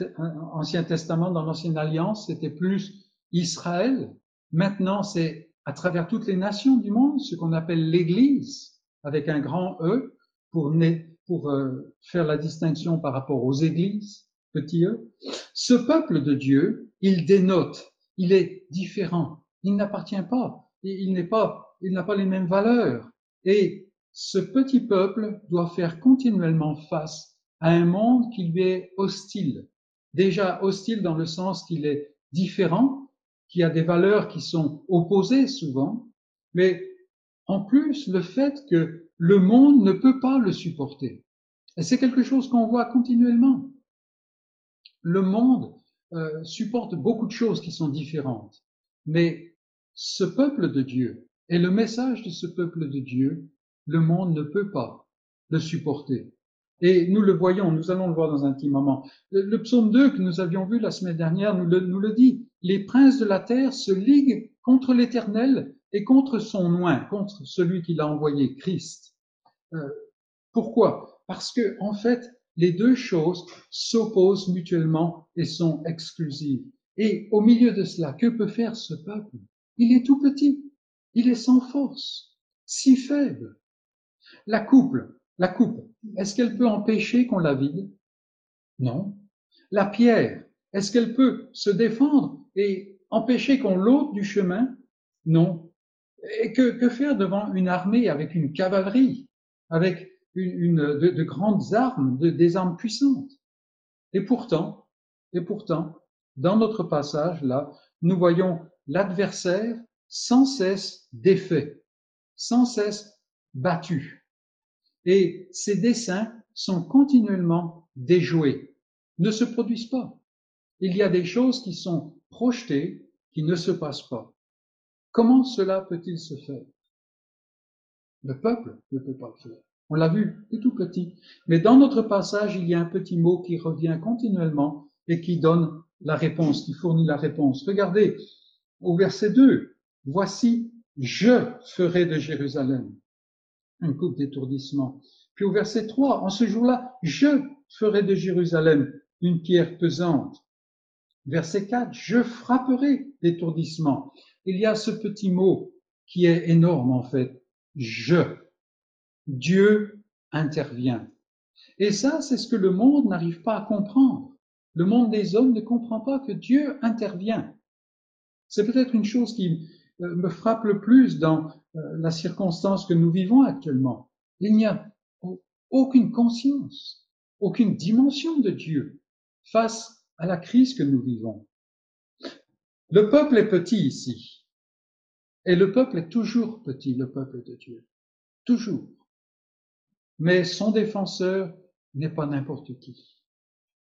Ancien Testament, dans l'Ancienne Alliance, c'était plus Israël. Maintenant, c'est à travers toutes les nations du monde, ce qu'on appelle l'Église, avec un grand E, pour, euh, faire la distinction par rapport aux églises, petit e. Ce peuple de Dieu, il dénote, il est différent, il n'appartient pas, il n'est pas, il n'a pas les mêmes valeurs. Et ce petit peuple doit faire continuellement face à un monde qui lui est hostile. Déjà hostile dans le sens qu'il est différent, qui a des valeurs qui sont opposées souvent, mais en plus le fait que le monde ne peut pas le supporter. Et c'est quelque chose qu'on voit continuellement. Le monde euh, supporte beaucoup de choses qui sont différentes, mais ce peuple de Dieu et le message de ce peuple de Dieu, le monde ne peut pas le supporter. Et nous le voyons, nous allons le voir dans un petit moment. Le, psaume 2 que nous avions vu la semaine dernière nous le, nous le dit. Les princes de la terre se liguent contre l'Éternel et contre son oint, contre celui qui l'a envoyé, Christ. Euh, pourquoi? Parce que en fait, les deux choses s'opposent mutuellement et sont exclusives. Et au milieu de cela, que peut faire ce peuple? Il est tout petit, il est sans force, si faible. La coupe, la coupe, est-ce qu'elle peut empêcher qu'on la vide? Non. La pierre, est-ce qu'elle peut se défendre et empêcher qu'on l'ôte du chemin? Non. Et que, faire devant une armée avec une cavalerie avec de, grandes armes, des armes puissantes? Et pourtant, et pourtant, dans notre passage là, nous voyons l'adversaire sans cesse défait, sans cesse battu. Et ces dessins sont continuellement déjoués, ne se produisent pas. Il y a des choses qui sont projetées, qui ne se passent pas. Comment cela peut-il se faire? Le peuple ne peut pas le faire. On l'a vu, c'est tout petit. Mais dans notre passage, il y a un petit mot qui revient continuellement et qui donne la réponse, qui fournit la réponse. Regardez, au verset 2, voici, je ferai de Jérusalem un coup d'étourdissement. Puis au verset 3, en ce jour-là, je ferai de Jérusalem une pierre pesante. Verset 4, je frapperai d'étourdissement. Il y a ce petit mot qui est énorme en fait je. Dieu intervient. Et ça, c'est ce que le monde n'arrive pas à comprendre. Le monde des hommes ne comprend pas que Dieu intervient. C'est peut-être une chose qui me frappe le plus dans euh, la circonstance que nous vivons actuellement. Il n'y a aucune conscience, aucune dimension de Dieu face à la crise que nous vivons. Le peuple est petit ici. Et le peuple est toujours petit, le peuple de Dieu. toujours. Mais son défenseur n'est pas n'importe qui.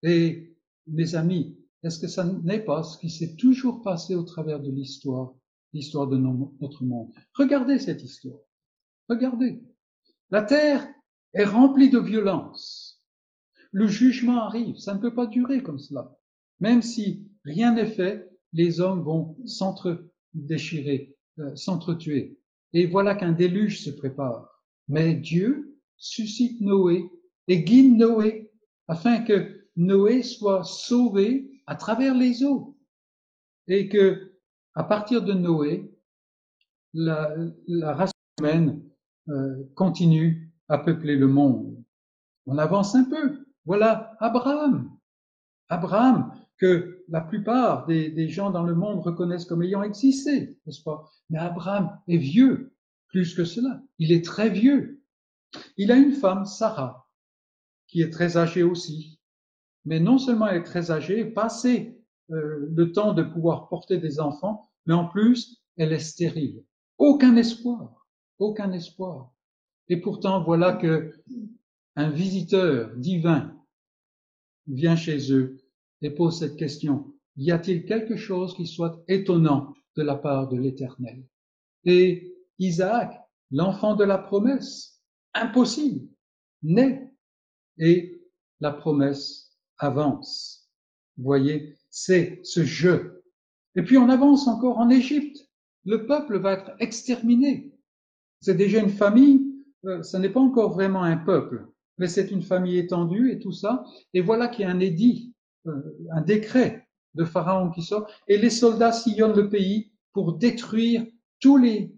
Et mes amis, est-ce que ça n'est pas ce qui s'est toujours passé au travers de l'histoire, l'histoire de notre monde Regardez cette histoire. Regardez. La terre est remplie de violence. Le jugement arrive. Ça ne peut pas durer comme cela. Même si rien n'est fait, les hommes vont s'entre-déchirer, euh, s'entretuer. Et voilà qu'un déluge se prépare. Mais Dieu suscite Noé et guide Noé afin que Noé soit sauvé à travers les eaux et que à partir de Noé, la, race humaine euh, continue à peupler le monde. On avance un peu. Voilà Abraham. Abraham, que la plupart des, des, gens dans le monde reconnaissent comme ayant existé, n'est-ce pas? Mais Abraham est vieux, plus que cela. Il est très vieux. Il a une femme, Sarah, qui est très âgée aussi. Mais non seulement elle est très âgée, passé euh, le temps de pouvoir porter des enfants, mais en plus, elle est stérile. Aucun espoir, aucun espoir. Et pourtant, voilà que un visiteur divin vient chez eux et pose cette question. Y a-t-il quelque chose qui soit étonnant de la part de l'Éternel? Et Isaac, l'enfant de la promesse, impossible, naît et la promesse avance. Vous voyez, c'est ce jeu. Et puis on avance encore en Égypte. Le peuple va être exterminé. C'est déjà une famille, euh, ce n'est pas encore vraiment un peuple, mais c'est une famille étendue et tout ça. Et voilà qu'il y a un édit, euh, un décret de Pharaon qui sort, et les soldats sillonnent le pays pour détruire tous les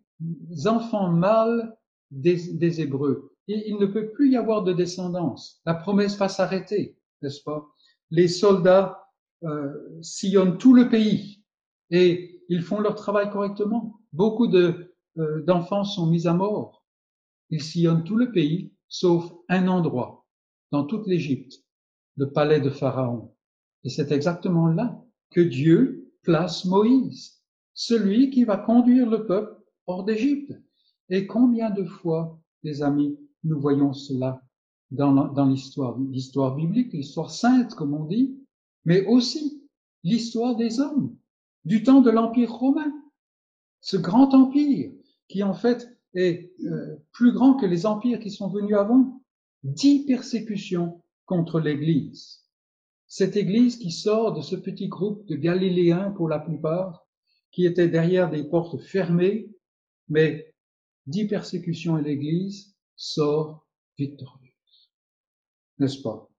enfants mâles des, des Hébreux. il ne peut plus y avoir de descendance. La promesse va s'arrêter, n'est-ce pas? Les soldats euh, sillonnent tout le pays et ils font leur travail correctement. Beaucoup de, euh, d'enfants sont mis à mort. Ils sillonnent tout le pays, sauf un endroit, dans toute l'Égypte, le palais de Pharaon. Et c'est exactement là que Dieu place Moïse, celui qui va conduire le peuple hors d'Égypte. Et combien de fois, les amis, nous voyons cela dans, l'histoire, l'histoire biblique, l'histoire sainte, comme on dit, mais aussi l'histoire des hommes du temps de l'Empire romain. Ce grand empire qui en fait est euh, plus grand que les empires qui sont venus avant. Dix persécutions contre l'Église. Cette Église qui sort de ce petit groupe de Galiléens pour la plupart, qui étaient derrière des portes fermées, mais dix persécutions et l'Église sort victorieuse. N'est-ce pas?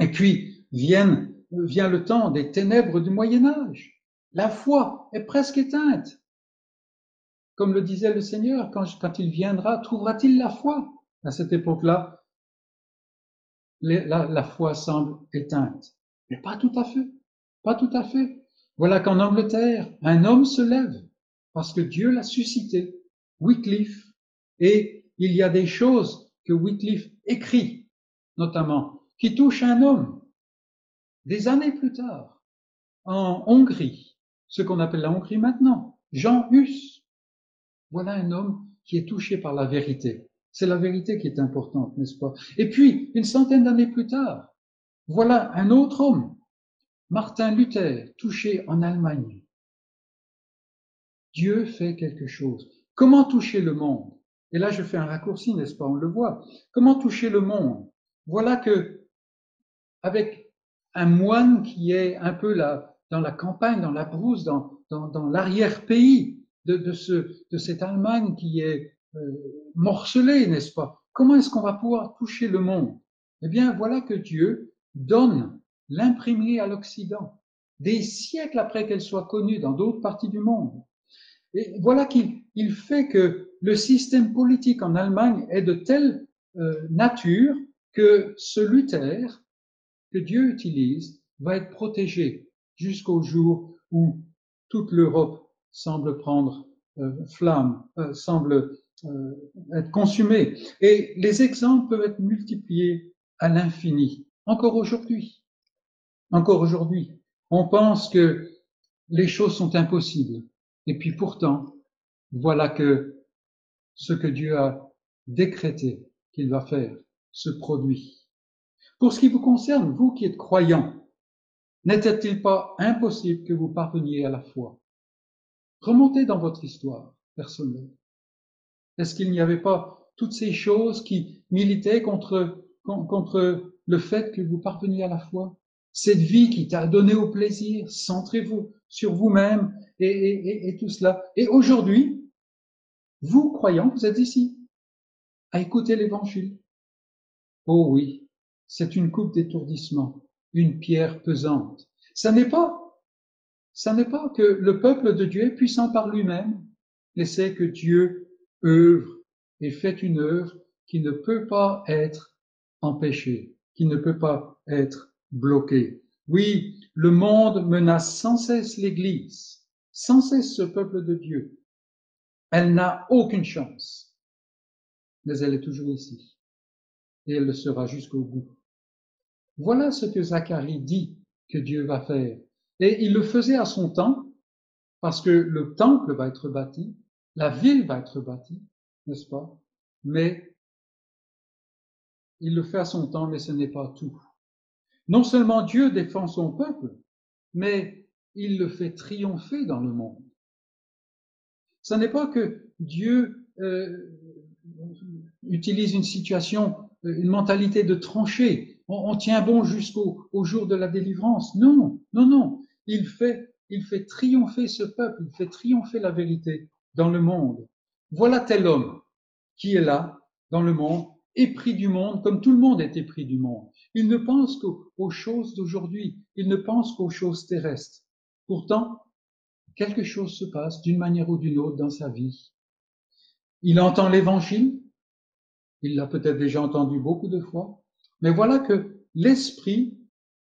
Et puis viennent vient le temps des ténèbres du Moyen Âge. La foi est presque éteinte. Comme le disait le Seigneur, quand, il viendra, trouvera-t-il la foi? À cette époque-là, la, la foi semble éteinte. Mais pas tout à fait. Pas tout à fait. Voilà qu'en Angleterre, un homme se lève parce que Dieu l'a suscité, Wycliffe, et il y a des choses que Wycliffe écrit, notamment, qui touchent un homme. Des années plus tard, en Hongrie, ce qu'on appelle la Hongrie maintenant, Jean Hus, voilà un homme qui est touché par la vérité. C'est la vérité qui est importante, n'est-ce pas? Et puis, une centaine d'années plus tard, voilà un autre homme, Martin Luther, touché en Allemagne. Dieu fait quelque chose. Comment toucher le monde? Et là, je fais un raccourci, n'est-ce pas? On le voit. Comment toucher le monde? Voilà que, avec un moine qui est un peu là, dans la campagne, dans la brousse, dans, dans, dans l'arrière-pays de, de, ce, de cette Allemagne qui est euh, morcelée, n'est-ce pas? Comment est-ce qu'on va pouvoir toucher le monde? Eh bien, voilà que Dieu donne l'imprimerie à l'Occident, des siècles après qu'elle soit connue dans d'autres parties du monde. Et voilà qu'il il fait que le système politique en Allemagne est de telle euh, nature que ce Luther que Dieu utilise va être protégé jusqu'au jour où toute l'Europe semble prendre euh, flamme, euh, semble euh, être consumée. Et les exemples peuvent être multipliés à l'infini, encore aujourd'hui. Encore aujourd'hui. On pense que les choses sont impossibles. Et puis pourtant, voilà que ce que Dieu a décrété qu'il va faire ce produit. Pour ce qui vous concerne, vous qui êtes croyants, n'était-il pas impossible que vous parveniez à la foi? Remontez dans votre histoire personnelle. Est-ce qu'il n'y avait pas toutes ces choses qui militaient contre, contre le fait que vous parveniez à la foi? Cette vie qui t'a donné au plaisir, centrez-vous sur vous-même et, et, et, tout cela. Et aujourd'hui, vous, croyants, vous êtes ici à écouter l'évangile. Oh oui, c'est une coupe d'étourdissement, une pierre pesante. Ça n'est pas, ça n'est pas que le peuple de Dieu est puissant par lui-même, mais c'est que Dieu œuvre et fait une œuvre qui ne peut pas être empêchée, qui ne peut pas être bloquée. Oui, le monde menace sans cesse l'Église, sans cesse ce peuple de Dieu. Elle n'a aucune chance, mais elle est toujours ici, et elle le sera jusqu'au bout. Voilà ce que Zacharie dit que Dieu va faire. Et il le faisait à son temps, parce que le temple va être bâti, la ville va être bâtie, n'est-ce pas? Mais il le fait à son temps, mais ce n'est pas tout. Non seulement Dieu défend son peuple, mais il le fait triompher dans le monde. Ce n'est pas que Dieu euh, utilise une situation, une mentalité de trancher. On, tient bon jusqu'au jour de la délivrance. Non, non, non. Il fait, il fait triompher ce peuple, il fait triompher la vérité dans le monde. Voilà tel homme qui est là, dans le monde, épris du monde, comme tout le monde est épris du monde. Il ne pense qu'aux choses d'aujourd'hui, il ne pense qu'aux choses terrestres. Pourtant, quelque chose se passe d'une manière ou d'une autre dans sa vie. Il entend l'évangile, il l'a peut-être déjà entendu beaucoup de fois, mais voilà que l'Esprit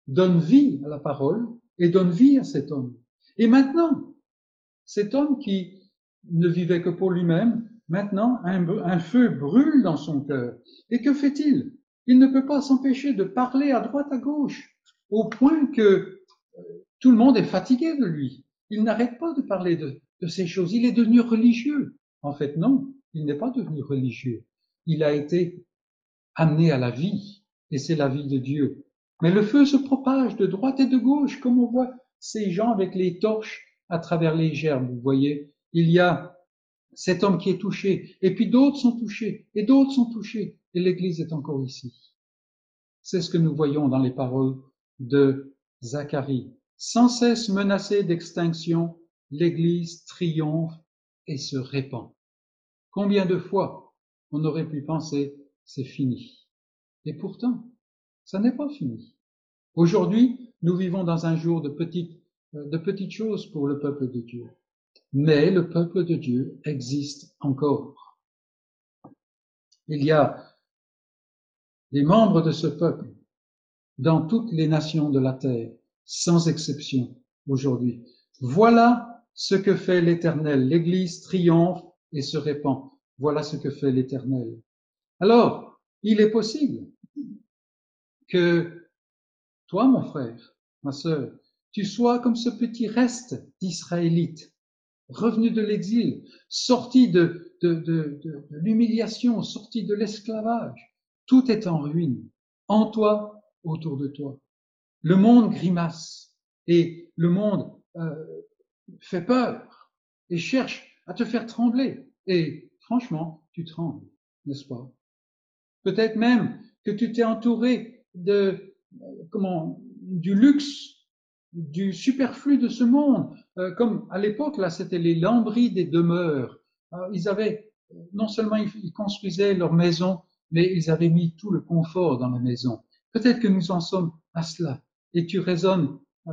donne vie à la parole et donne vie à cet homme. Et maintenant, cet homme qui ne vivait que pour lui-même, maintenant un, feu brûle dans son cœur. Et que fait-il? Il ne peut pas s'empêcher de parler à droite, à gauche, au point que euh, tout le monde est fatigué de lui. Il n'arrête pas de parler de, de ces choses. Il est devenu religieux. En fait, non, il n'est pas devenu religieux. Il a été amené à la vie, et c'est la vie de Dieu. Mais le feu se propage de droite et de gauche, comme on voit ces gens avec les torches à travers les gerbes. Vous voyez, il y a cet homme qui est touché, et puis d'autres sont touchés, et d'autres sont touchés, et l'Église est encore ici. C'est ce que nous voyons dans les paroles de Zacharie. Sans cesse menacée d'extinction, l'Église triomphe et se répand. Combien de fois on aurait pu penser c'est fini? Et pourtant, ça n'est pas fini. Aujourd'hui, nous vivons dans un jour de petites, de petites choses pour le peuple de Dieu. Mais le peuple de Dieu existe encore. Il y a des membres de ce peuple dans toutes les nations de la terre, sans exception, aujourd'hui. Voilà ce que fait l'Éternel. L'Église triomphe et se répand. Voilà ce que fait l'Éternel. Alors, il est possible que toi, mon frère, ma sœur, tu sois comme ce petit reste d'Israélites revenu de l'exil, sorti de l'humiliation, sorti de l'esclavage. Tout est en ruine, en toi, autour de toi. Le monde grimace et le monde euh, fait peur et cherche à te faire trembler. Et franchement, tu trembles, n'est-ce pas? Peut-être même que tu t'es entouré de comment du luxe du superflu de ce monde. Euh, comme à l'époque, là, c'était les lambris des demeures. Euh, ils avaient, non seulement ils, construisaient leur maison, mais ils avaient mis tout le confort dans la maison. Peut-être que nous en sommes à cela. Et tu raisonnes euh,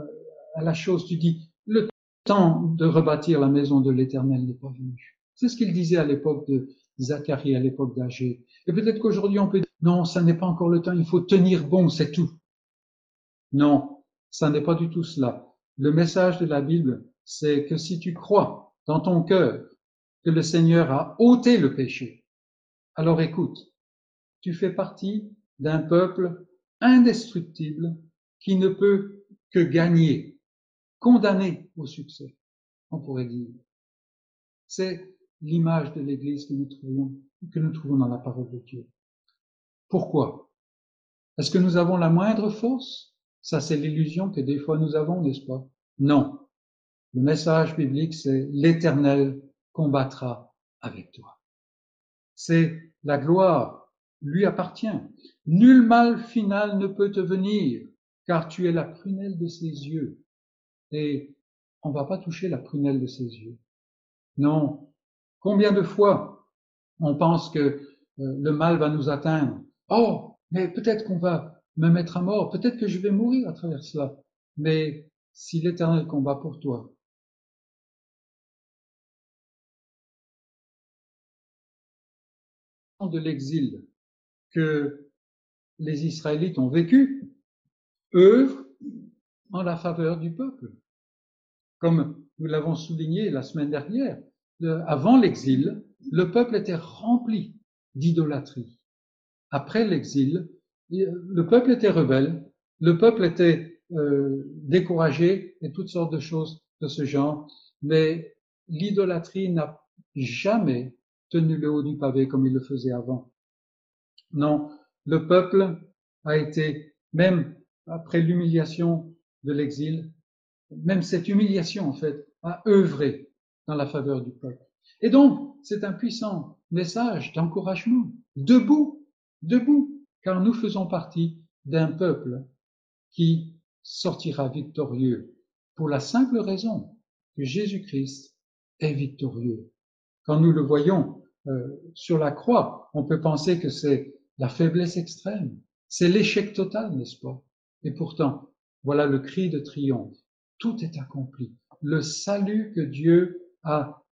à la chose, tu dis, le temps de rebâtir la maison de l'éternel n'est pas venu. C'est ce qu'il disait à l'époque de Zacharie, à l'époque d'Agé. Et peut-être qu'aujourd'hui on peut dire, non, ça n'est pas encore le temps, il faut tenir bon, c'est tout. Non, ça n'est pas du tout cela. Le message de la Bible, c'est que si tu crois dans ton cœur que le Seigneur a ôté le péché, alors écoute, tu fais partie d'un peuple indestructible qui ne peut que gagner, condamné au succès, on pourrait dire. C'est, l'image de l'Église que nous trouvons, que nous trouvons dans la parole de Dieu. Pourquoi? Est-ce que nous avons la moindre force? Ça, c'est l'illusion que des fois nous avons, n'est-ce pas? Non. Le message biblique, c'est l'Éternel combattra avec toi. C'est la gloire lui appartient. Nul mal final ne peut te venir, car tu es la prunelle de ses yeux. Et on va pas toucher la prunelle de ses yeux. Non. Combien de fois on pense que euh, le mal va nous atteindre? Oh, mais peut-être qu'on va me mettre à mort, peut-être que je vais mourir à travers cela. Mais si l'Éternel combat pour toi, de l'exil que les Israélites ont vécu œuvrent en la faveur du peuple. Comme nous l'avons souligné la semaine dernière, avant l'exil, le peuple était rempli d'idolâtrie. Après l'exil, le peuple était rebelle, le peuple était euh, découragé et toutes sortes de choses de ce genre, mais l'idolâtrie n'a jamais tenu le haut du pavé comme il le faisait avant. Non, le peuple a été, même après l'humiliation de l'exil, même cette humiliation en fait, a œuvré dans la faveur du peuple. Et donc, c'est un puissant message d'encouragement. Debout, debout, car nous faisons partie d'un peuple qui sortira victorieux pour la simple raison que Jésus-Christ est victorieux. Quand nous le voyons euh, sur la croix, on peut penser que c'est la faiblesse extrême, c'est l'échec total, n'est-ce pas? Et pourtant, voilà le cri de triomphe. Tout est accompli. Le salut que Dieu a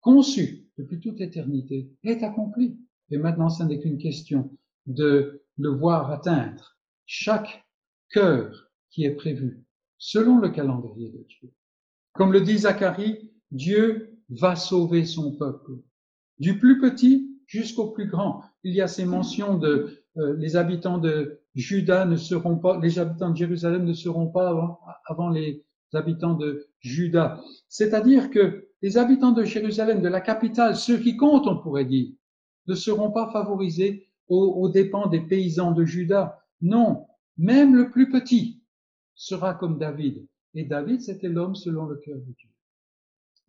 conçu depuis toute éternité est accompli. Et maintenant, ce n'est qu'une question de le voir atteindre chaque cœur qui est prévu selon le calendrier de Dieu. Comme le dit Zacharie, Dieu va sauver son peuple. Du plus petit jusqu'au plus grand. Il y a ces mentions de euh, les habitants de Juda ne seront pas, les habitants de Jérusalem ne seront pas avant, avant les habitants de Juda. C'est-à-dire que les habitants de Jérusalem, de la capitale, ceux qui comptent, on pourrait dire, ne seront pas favorisés aux, dépens des paysans de Juda. Non, même le plus petit sera comme David. Et David, c'était l'homme selon le cœur de Dieu.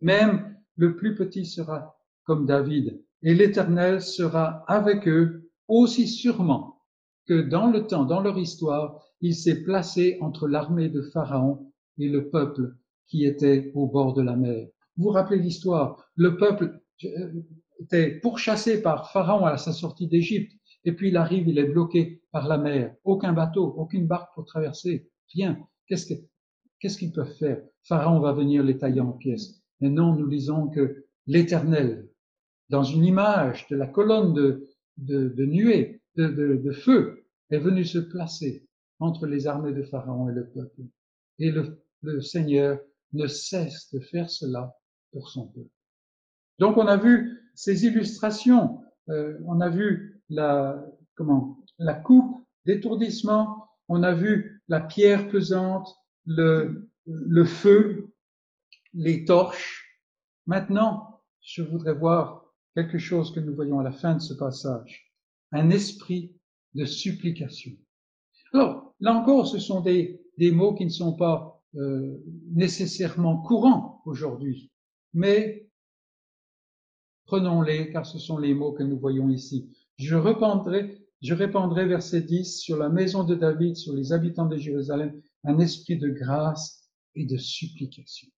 Même le plus petit sera comme David, et l'Éternel sera avec eux aussi sûrement que dans le temps, dans leur histoire, il s'est placé entre l'armée de Pharaon et le peuple qui était au bord de la mer. Vous rappelez l'histoire Le peuple euh, était pourchassé par Pharaon à sa sortie d'Égypte, et puis il arrive, il est bloqué par la mer. Aucun bateau, aucune barque pour traverser, rien. Qu'est-ce qu'ils peuvent faire? Pharaon va venir les tailler en pièces. Mais non, nous lisons que l'Éternel dans une image de la colonne de, de, de nuée, de, feu, est venu se placer entre les armées de Pharaon et le peuple. Et le Seigneur ne cesse de faire cela pour son peuple. Donc on a vu ces illustrations, euh, on a vu la comment la coupe d'étourdissement, on a vu la pierre pesante, le, le feu, les torches. Maintenant, je voudrais voir quelque chose que nous voyons à la fin de ce passage, un esprit de supplication. Alors, là encore, ce sont des, des mots qui ne sont pas euh, nécessairement courants aujourd'hui, mais prenons-les car ce sont les mots que nous voyons ici. Je répandrai, je répandrai verset 10 sur la maison de David, sur les habitants de Jérusalem, un esprit de grâce et de supplication.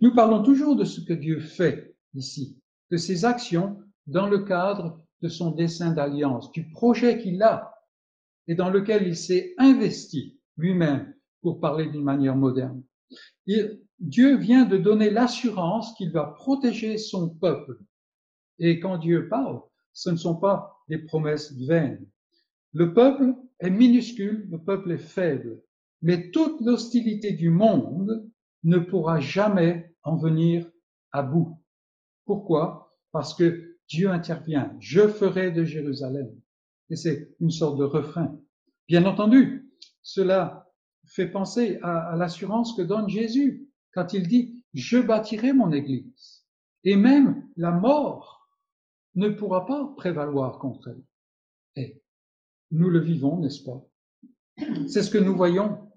Nous parlons toujours de ce que Dieu fait ici, de ses actions dans le cadre de son dessein d'alliance, du projet qu'il a et dans lequel il s'est investi lui-même, pour parler d'une manière moderne. Dieu vient de donner l'assurance qu'il va protéger son peuple. Et quand Dieu parle, ce ne sont pas des promesses vaines. Le peuple est minuscule, le peuple est faible, mais toute l'hostilité du monde ne pourra jamais en venir à bout. Pourquoi? Parce que Dieu intervient. Je ferai de Jérusalem. Et c'est une sorte de refrain. Bien entendu, cela fait penser à, l'assurance que donne Jésus quand il dit, je bâtirai mon église Et même la mort ne pourra pas prévaloir contre elle. Et nous le vivons, n'est-ce pas? C'est ce que nous voyons.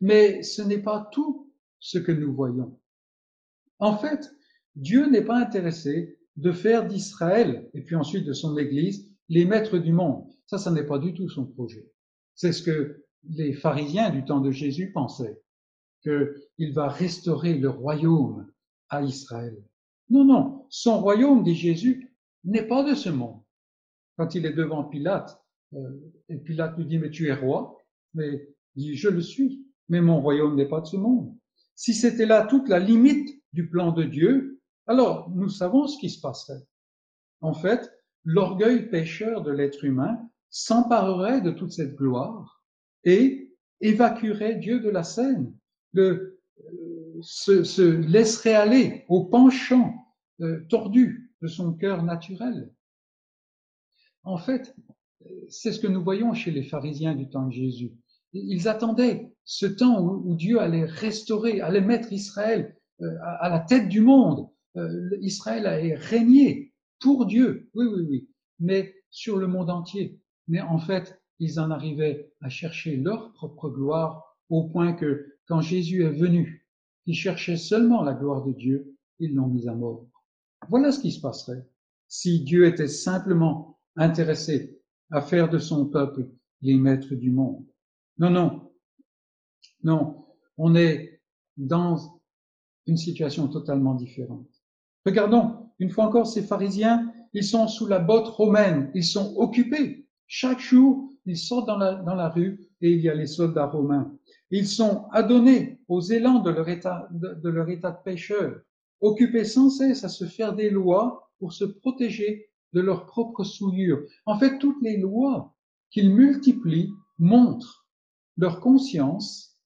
Mais ce n'est pas tout ce que nous voyons. En fait, Dieu n'est pas intéressé de faire d'Israël et puis ensuite de son Église les maîtres du monde. Ça, ça n'est pas du tout son projet. C'est ce que les pharisiens du temps de Jésus pensaient, qu'il va restaurer le royaume à Israël. Non, non, son royaume, dit Jésus, n'est pas de ce monde. Quand il est devant Pilate, euh, et Pilate lui dit, mais tu es roi, mais il dit, je le suis, mais mon royaume n'est pas de ce monde. Si c'était là toute la limite du plan de Dieu, alors nous savons ce qui se passerait. En fait, l'orgueil pécheur de l'être humain s'emparerait de toute cette gloire et évacuerait Dieu de la scène, le, euh, se, se, laisserait aller au penchant euh, tordu de son cœur naturel. En fait, c'est ce que nous voyons chez les pharisiens du temps de Jésus. Ils attendaient ce temps où, Dieu allait restaurer, allait mettre Israël euh, à, à, la tête du monde. Euh, Israël allait régner pour Dieu, oui, oui, oui, mais sur le monde entier. Mais en fait, ils en arrivaient à chercher leur propre gloire au point que quand Jésus est venu, ils cherchaient seulement la gloire de Dieu, ils l'ont mis à mort. Voilà ce qui se passerait si Dieu était simplement intéressé à faire de son peuple les maîtres du monde. Non, non, non, on est dans une situation totalement différente. Regardons, une fois encore, ces pharisiens, ils sont sous la botte romaine, ils sont occupés. Chaque jour, ils sortent dans la, rue et il y a les soldats romains. Ils sont adonnés aux élans de leur état de, de leur pécheur, occupés sans cesse à se faire des lois pour se protéger de leurs propres souillures. En fait, toutes les lois qu'ils multiplient montrent leur conscience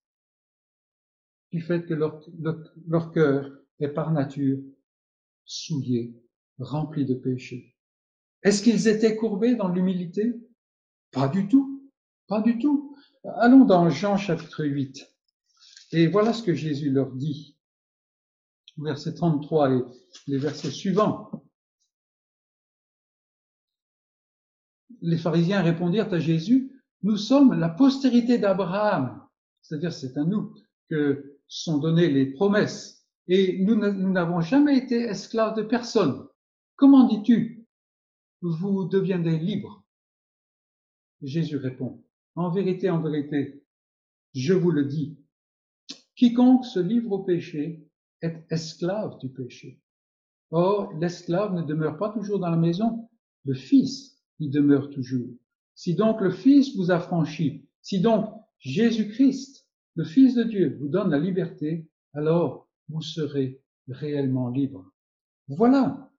du fait que leur, leur, leur cœur est par nature souillé, rempli de péché. Est-ce qu'ils étaient courbés dans l'humilité? Pas du tout, pas du tout. Allons dans Jean chapitre 8. Et voilà ce que Jésus leur dit. Verset 33 et les versets suivants. Les pharisiens répondirent à Jésus, nous sommes la postérité d'Abraham. C'est-à-dire, c'est à nous que sont données les promesses. Et nous n'avons jamais été esclaves de personne. Comment dis-tu? Vous deviendrez libres. Jésus répond, en vérité, en vérité, je vous le dis, quiconque se livre au péché est esclave du péché. Or, l'esclave ne demeure pas toujours dans la maison, le Fils y demeure toujours. Si donc le Fils vous a franchi, si donc Jésus-Christ, le Fils de Dieu, vous donne la liberté, alors vous serez réellement libre. Voilà.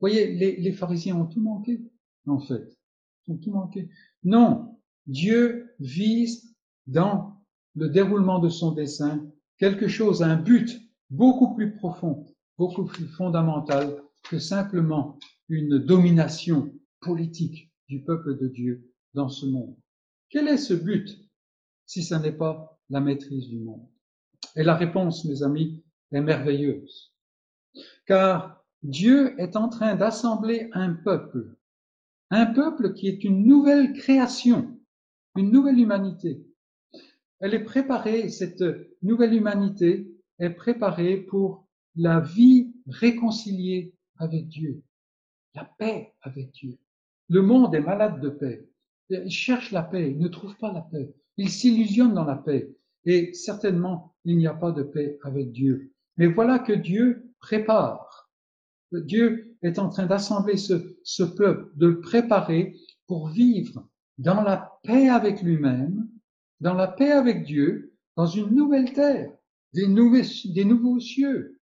Voyez, les, les pharisiens ont tout manqué, en fait. Non, Dieu vise dans le déroulement de son dessein quelque chose, un but beaucoup plus profond, beaucoup plus fondamental que simplement une domination politique du peuple de Dieu dans ce monde. Quel est ce but si ce n'est pas la maîtrise du monde? Et la réponse, mes amis, est merveilleuse. Car Dieu est en train d'assembler un peuple, un peuple qui est une nouvelle création, une nouvelle humanité. Elle est préparée, cette nouvelle humanité est préparée pour la vie réconciliée avec Dieu, la paix avec Dieu. Le monde est malade de paix. Il cherche la paix, il ne trouve pas la paix. Il s'illusionne dans la paix. Et certainement, il n'y a pas de paix avec Dieu. Mais voilà que Dieu prépare. Dieu est en train d'assembler ce, peuple, de le préparer pour vivre dans la paix avec lui-même, dans la paix avec Dieu, dans une nouvelle terre, des, nouveaux, des nouveaux cieux.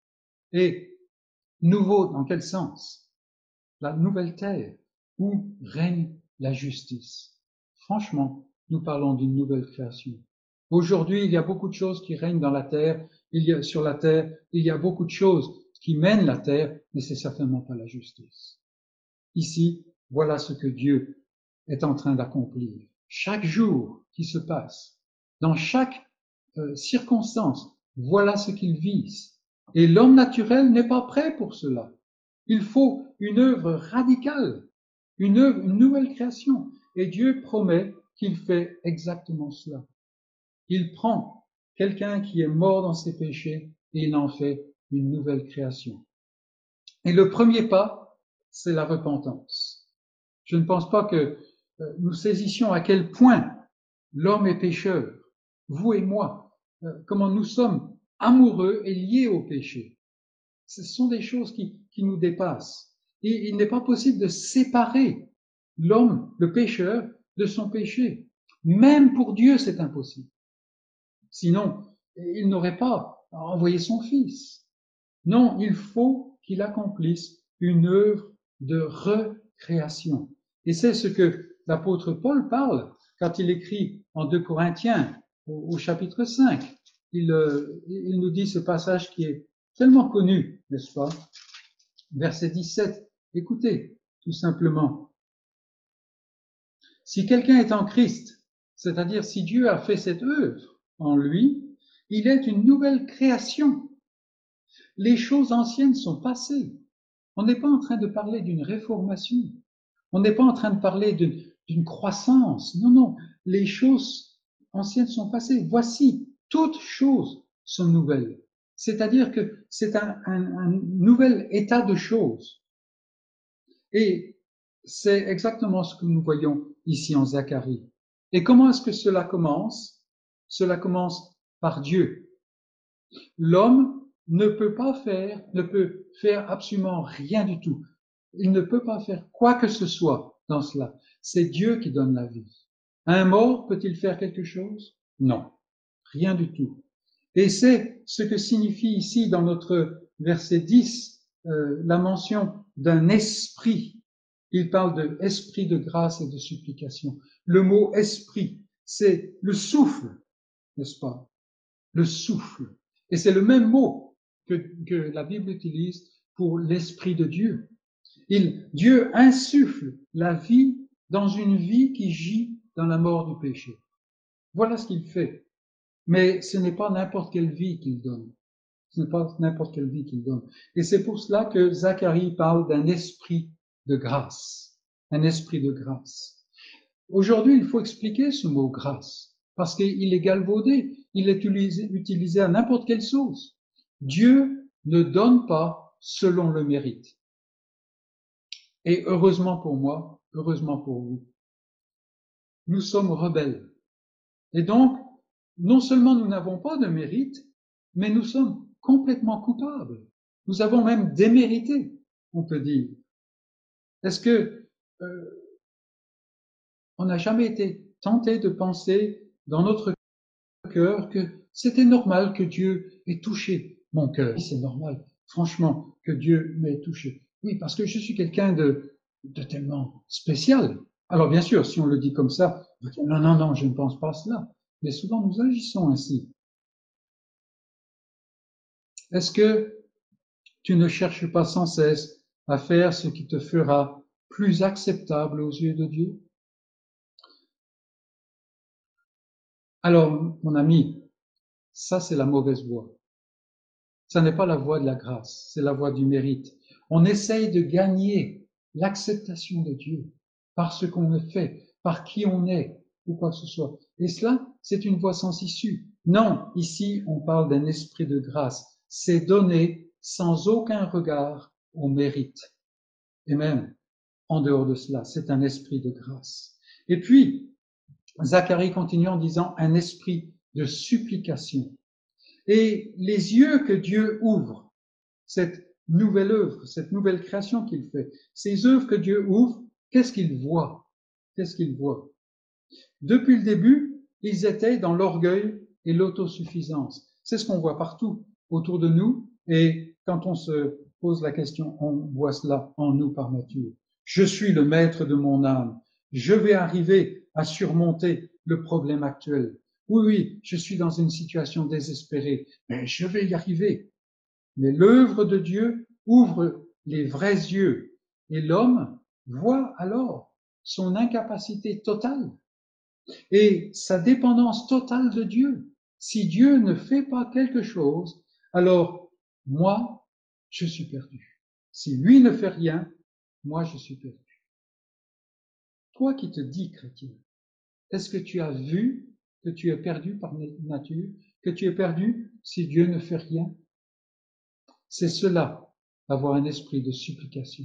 Et nouveau dans quel sens? La nouvelle terre où règne la justice. Franchement, nous parlons d'une nouvelle création. Aujourd'hui, il y a beaucoup de choses qui règnent dans la terre, il y a sur la terre, il y a beaucoup de choses qui mènent la terre, mais c'est certainement pas la justice. Ici, voilà ce que Dieu est en train d'accomplir. Chaque jour qui se passe, dans chaque euh, circonstance, voilà ce qu'il vise. Et l'homme naturel n'est pas prêt pour cela. Il faut une œuvre radicale, une une nouvelle création. Et Dieu promet qu'il fait exactement cela. Il prend quelqu'un qui est mort dans ses péchés et il en fait une nouvelle création. Et le premier pas, c'est la repentance. Je ne pense pas que euh, nous saisissions à quel point l'homme est pécheur, vous et moi, euh, comment nous sommes amoureux et liés au péché. Ce sont des choses qui, qui nous dépassent. Et il n'est pas possible de séparer l'homme, le pécheur, de son péché. Même pour Dieu, c'est impossible. Sinon, il n'aurait pas envoyé son Fils. Non, il faut qu'il accomplisse une œuvre de recréation. Et c'est ce que l'apôtre Paul parle quand il écrit en 2 Corinthiens au, chapitre 5. Il, euh, il nous dit ce passage qui est tellement connu, n'est-ce pas? Verset 17. Écoutez, tout simplement. Si quelqu'un est en Christ, c'est-à-dire si Dieu a fait cette œuvre en lui, il est une nouvelle création. Les choses anciennes sont passées. On n'est pas en train de parler d'une réformation. On n'est pas en train de parler d'une croissance. Non, non. Les choses anciennes sont passées. Voici, toutes choses sont nouvelles. C'est-à-dire que c'est un, nouvel état de choses. Et c'est exactement ce que nous voyons ici en Zacharie. Et comment est-ce que cela commence? Cela commence par Dieu. L'homme ne peut pas faire, ne peut faire absolument rien du tout. Il ne peut pas faire quoi que ce soit dans cela. C'est Dieu qui donne la vie. Un mort peut-il faire quelque chose? Non, rien du tout. Et c'est ce que signifie ici dans notre verset 10 euh, la mention d'un esprit. Il parle de esprit de grâce et de supplication. Le mot esprit, c'est le souffle, n'est-ce pas? Le souffle. Et c'est le même mot que, la Bible utilise pour l'Esprit de Dieu. Il, Dieu insuffle la vie dans une vie qui gît dans la mort du péché. Voilà ce qu'il fait. Mais ce n'est pas n'importe quelle vie qu'il donne. Ce n'est pas n'importe quelle vie qu'il donne. Et c'est pour cela que Zacharie parle d'un esprit de grâce. Un esprit de grâce. Aujourd'hui, il faut expliquer ce mot grâce. Parce qu'il est galvaudé. Il est utilisé, à n'importe quelle sauce. Dieu ne donne pas selon le mérite. Et heureusement pour moi, heureusement pour vous, nous sommes rebelles. Et donc, non seulement nous n'avons pas de mérite, mais nous sommes complètement coupables. Nous avons même démérité, on peut dire. Est-ce que euh, on n'a jamais été tenté de penser dans notre cœur que c'était normal que Dieu ait touché mon cœur. C'est normal, franchement, que Dieu m'ait touché. Oui, parce que je suis quelqu'un de, de tellement spécial. Alors bien sûr, si on le dit comme ça, non, non, non, je ne pense pas à cela. Mais souvent nous agissons ainsi. Est-ce que tu ne cherches pas sans cesse à faire ce qui te fera plus acceptable aux yeux de Dieu? Alors, mon ami, ça c'est la mauvaise voie. Ce n'est pas la voie de la grâce, c'est la voie du mérite. On essaye de gagner l'acceptation de Dieu par ce qu'on fait, par qui on est, ou quoi que ce soit. Et cela, c'est une voie sans issue. Non, ici, on parle d'un esprit de grâce. C'est donné sans aucun regard au mérite. Et même, en dehors de cela, c'est un esprit de grâce. Et puis, Zacharie continue en disant un esprit de supplication. Et les yeux que Dieu ouvre, cette nouvelle œuvre, cette nouvelle création qu'il fait, ces œuvres que Dieu ouvre, qu'est-ce qu'il voit? Qu'est-ce qu'il voit? Depuis le début, ils étaient dans l'orgueil et l'autosuffisance. C'est ce qu'on voit partout autour de nous et quand on se pose la question, on voit cela en nous par nature. Je suis le maître de mon âme. Je vais arriver à surmonter le problème actuel. Oui, oui, je suis dans une situation désespérée, mais je vais y arriver. Mais l'œuvre de Dieu ouvre les vrais yeux et l'homme voit alors son incapacité totale et sa dépendance totale de Dieu. Si Dieu ne fait pas quelque chose, alors moi, je suis perdu. Si lui ne fait rien, moi, je suis perdu. Toi qui te dis chrétien, est-ce que tu as vu que tu es perdu par nature, que tu es perdu si Dieu ne fait rien C'est cela, avoir un esprit de supplication.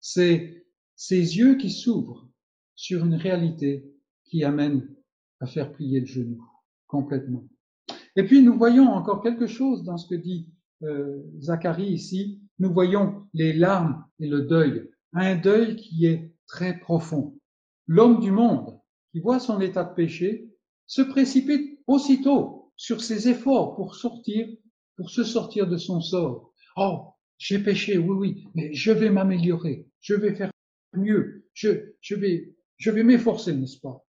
C'est ces yeux qui s'ouvrent sur une réalité qui amène à faire plier le genou complètement. Et puis nous voyons encore quelque chose dans ce que dit euh, Zacharie ici. Nous voyons les larmes et le deuil, un deuil qui est très profond. L'homme du monde qui voit son état de péché se précipite aussitôt sur ses efforts pour sortir, pour se sortir de son sort. Oh, j'ai péché, oui, oui, mais je vais m'améliorer, je vais faire mieux, je, je vais, je vais m'efforcer, n'est-ce pas?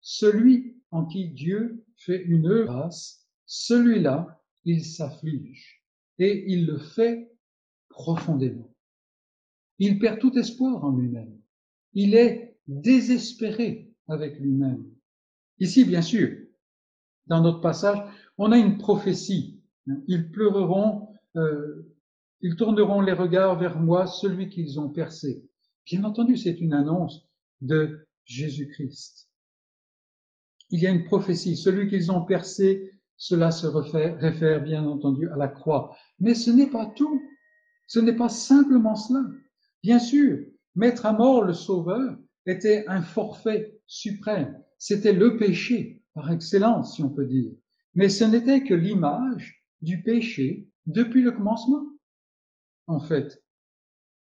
Celui en qui Dieu fait une grâce, celui-là, il s'afflige et il le fait profondément. Il perd tout espoir en lui-même. Il est désespéré avec lui-même. Ici, bien sûr, dans notre passage, on a une prophétie. Ils pleureront, euh, ils tourneront les regards vers moi, celui qu'ils ont percé. Bien entendu, c'est une annonce de Jésus-Christ. Il y a une prophétie. Celui qu'ils ont percé, cela se réfère bien entendu à la croix. Mais ce n'est pas tout. Ce n'est pas simplement cela. Bien sûr, mettre à mort le Sauveur était un forfait suprême. C'était le péché par excellence, si on peut dire. Mais ce n'était que l'image du péché depuis le commencement. En fait,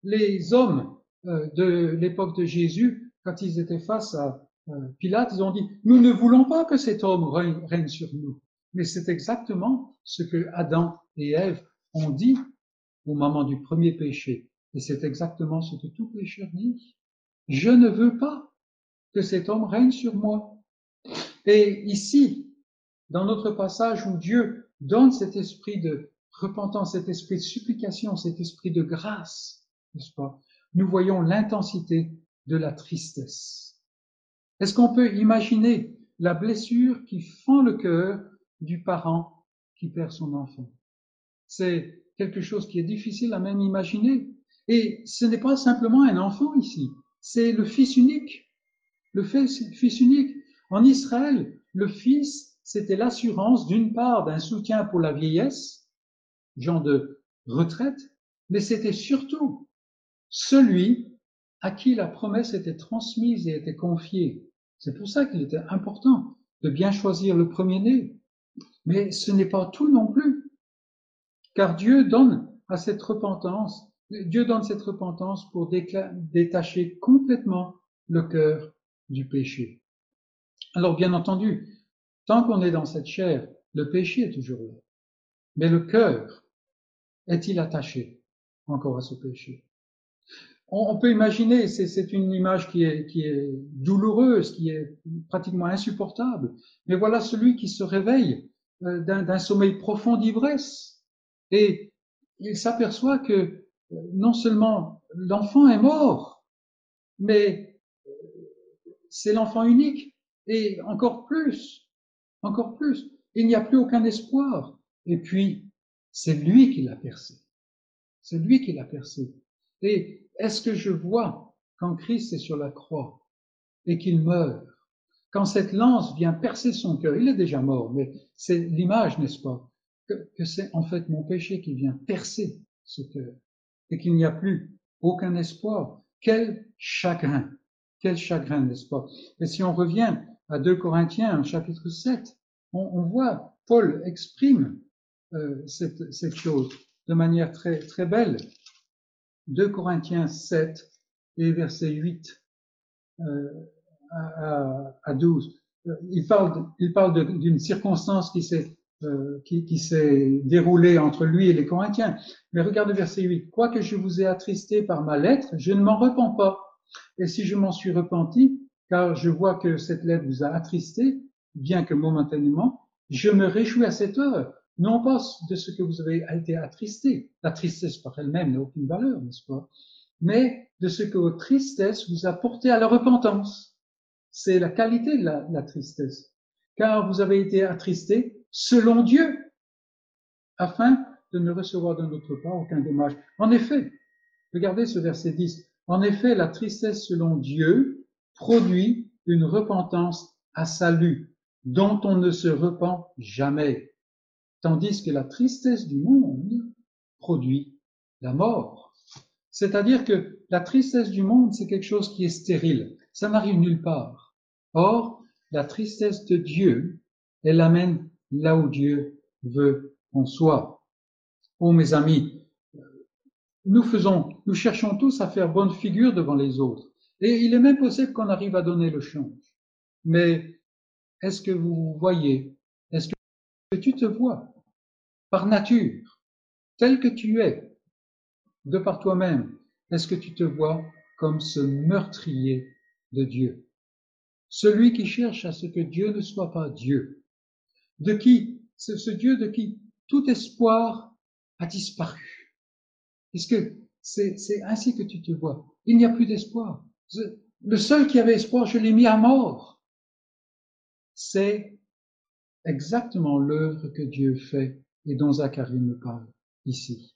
les hommes euh, de l'époque de Jésus, quand ils étaient face à euh, Pilate, ils ont dit, nous ne voulons pas que cet homme règne sur nous. Mais c'est exactement ce que Adam et Ève ont dit au moment du premier péché. Et c'est exactement ce que tout pécheur dit. Je ne veux pas que cet homme règne sur moi. Et ici, dans notre passage où Dieu donne cet esprit de repentance, cet esprit de supplication, cet esprit de grâce, n'est-ce pas Nous voyons l'intensité de la tristesse. Est-ce qu'on peut imaginer la blessure qui fend le cœur du parent qui perd son enfant? C'est quelque chose qui est difficile à même imaginer. Et ce n'est pas simplement un enfant ici, c'est le fils unique. Le fils unique. En Israël, le fils, c'était l'assurance d'une part d'un soutien pour la vieillesse, genre de retraite, mais c'était surtout celui à qui la promesse était transmise et était confiée. C'est pour ça qu'il était important de bien choisir le premier-né. Mais ce n'est pas tout non plus. Car Dieu donne à cette repentance, Dieu donne cette repentance pour détacher complètement le cœur du péché. Alors bien entendu, tant qu'on est dans cette chair, le péché est toujours là. Mais le cœur est-il attaché encore à ce péché? On, peut imaginer, c'est une image qui est, qui est douloureuse, qui est pratiquement insupportable, mais voilà celui qui se réveille euh, d'un sommeil profond d'ivresse et il s'aperçoit que euh, non seulement l'enfant est mort, mais c'est l'enfant unique et encore plus, encore plus, il n'y a plus aucun espoir. Et puis, c'est lui qui l'a percé. C'est lui qui l'a percé. Et est-ce que je vois quand Christ est sur la croix et qu'il meurt, quand cette lance vient percer son cœur, il est déjà mort, mais c'est l'image, n'est-ce pas, que, c'est en fait mon péché qui vient percer ce cœur et qu'il n'y a plus aucun espoir. Quel chagrin, quel chagrin, n'est-ce pas? Et si on revient à 2 Corinthiens, chapitre 7, on, voit Paul exprime euh, cette, chose de manière très, très belle. 2 Corinthiens 7 et verset 8 euh, à, à, 12. Euh, il parle, d'une circonstance qui s'est euh, qui, qui s'est déroulée entre lui et les Corinthiens. Mais regarde verset 8. Quoique je vous ai attristé par ma lettre, je ne m'en repens pas. Et si je m'en suis repenti, car je vois que cette lettre vous a attristé, bien que momentanément, je me réjouis à cette heure, non pas de ce que vous avez été attristé. La tristesse par elle-même n'a aucune valeur, n'est-ce pas? Mais de ce que votre tristesse vous a porté à la repentance. C'est la qualité de la, tristesse. Car vous avez été attristé selon Dieu, afin de ne recevoir de notre part aucun dommage. En effet, regardez ce verset 10. En effet, la tristesse selon Dieu produit une repentance à salut, dont on ne se repent jamais, tandis que la tristesse du monde produit la mort. C'est-à-dire que la tristesse du monde, c'est quelque chose qui est stérile. Ça n'arrive nulle part. Or, la tristesse de Dieu, elle amène là où Dieu veut qu'on soit. Oh, mes amis, nous faisons, nous cherchons tous à faire bonne figure devant les autres. Et il est même possible qu'on arrive à donner le change. Mais est-ce que vous voyez, est-ce que tu te vois? Par nature, tel que tu es, de par toi-même, est-ce que tu te vois comme ce meurtrier de Dieu? Celui qui cherche à ce que Dieu ne soit pas Dieu. De qui ce, ce Dieu de qui tout espoir a disparu. Est-ce que c'est ainsi que tu te vois Il n'y a plus d'espoir. Le seul qui avait espoir, je l'ai mis à mort. C'est exactement l'œuvre que Dieu fait et dont Zacharie me parle ici.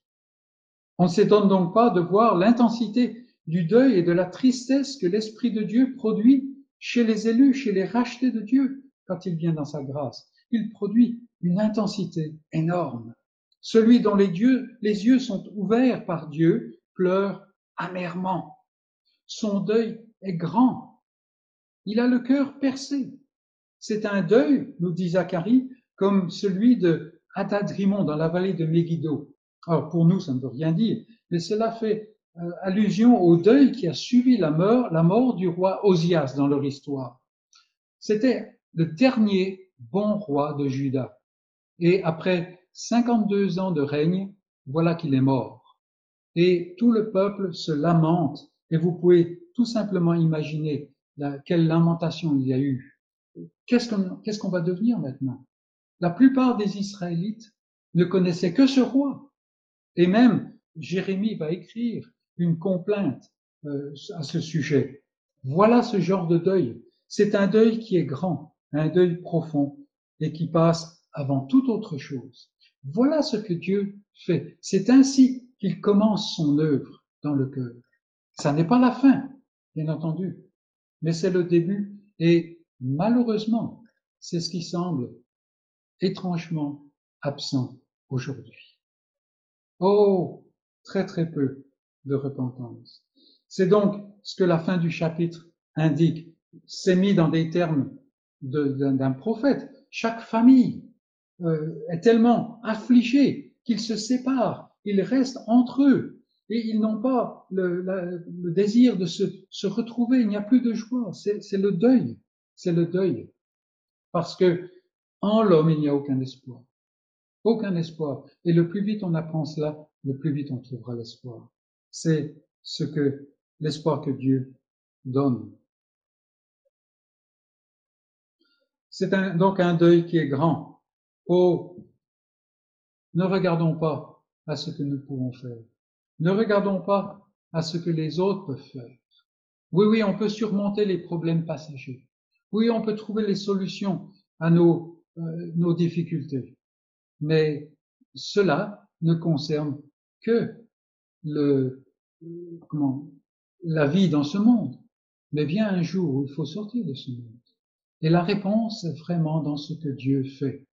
On ne s'étonne donc pas de voir l'intensité du deuil et de la tristesse que l'Esprit de Dieu produit chez les élus, chez les rachetés de Dieu, quand il vient dans sa grâce. Il produit une intensité énorme. Celui dont les, yeux sont ouverts par Dieu pleure amèrement. Son deuil est grand. Il a le cœur percé. C'est un deuil, nous dit Zacharie, comme celui de Hadad-Rimon dans la vallée de Megiddo. Alors pour nous, ça ne veut rien dire, mais cela fait euh, allusion au deuil qui a suivi la mort, la mort du roi Osias dans leur histoire. C'était le dernier bon roi de Juda. Et après 52 ans de règne, voilà qu'il est mort. Et tout le peuple se lamente, et vous pouvez tout simplement imaginer quelle lamentation il y a eu. Qu'est-ce qu'on va devenir maintenant? La plupart des Israélites ne connaissaient que ce roi. Et même Jérémie va écrire une complainte euh, à ce sujet. Voilà ce genre de deuil. C'est un deuil qui est grand, un deuil profond et qui passe avant toute autre chose. Voilà ce que Dieu fait. C'est ainsi qu'il commence son œuvre dans le cœur. Ça n'est pas la fin, bien entendu, mais c'est le début et malheureusement, c'est ce qui semble étrangement absent aujourd'hui. Oh, très très peu de repentance. C'est donc ce que la fin du chapitre indique. C'est mis dans des termes d'un prophète. Chaque famille euh, est tellement affligée qu'ils se séparent, ils restent entre eux et ils n'ont pas le, le, désir de se, se retrouver. Il n'y a plus de joie. C'est le deuil. C'est le deuil. Parce que en l'homme, il n'y a aucun espoir. Aucun espoir. Et le plus vite on apprend cela, le plus vite on trouvera l'espoir. C'est ce que l'espoir que Dieu donne. C'est donc un deuil qui est grand. Oh, ne regardons pas à ce que nous pouvons faire. Ne regardons pas à ce que les autres peuvent faire. Oui, oui, on peut surmonter les problèmes passagers. Oui, on peut trouver les solutions à nos, euh, nos difficultés. Mais cela ne concerne que le, comment, la vie dans ce monde. Mais vient un jour où il faut sortir de ce monde. Et la réponse est vraiment dans ce que Dieu fait.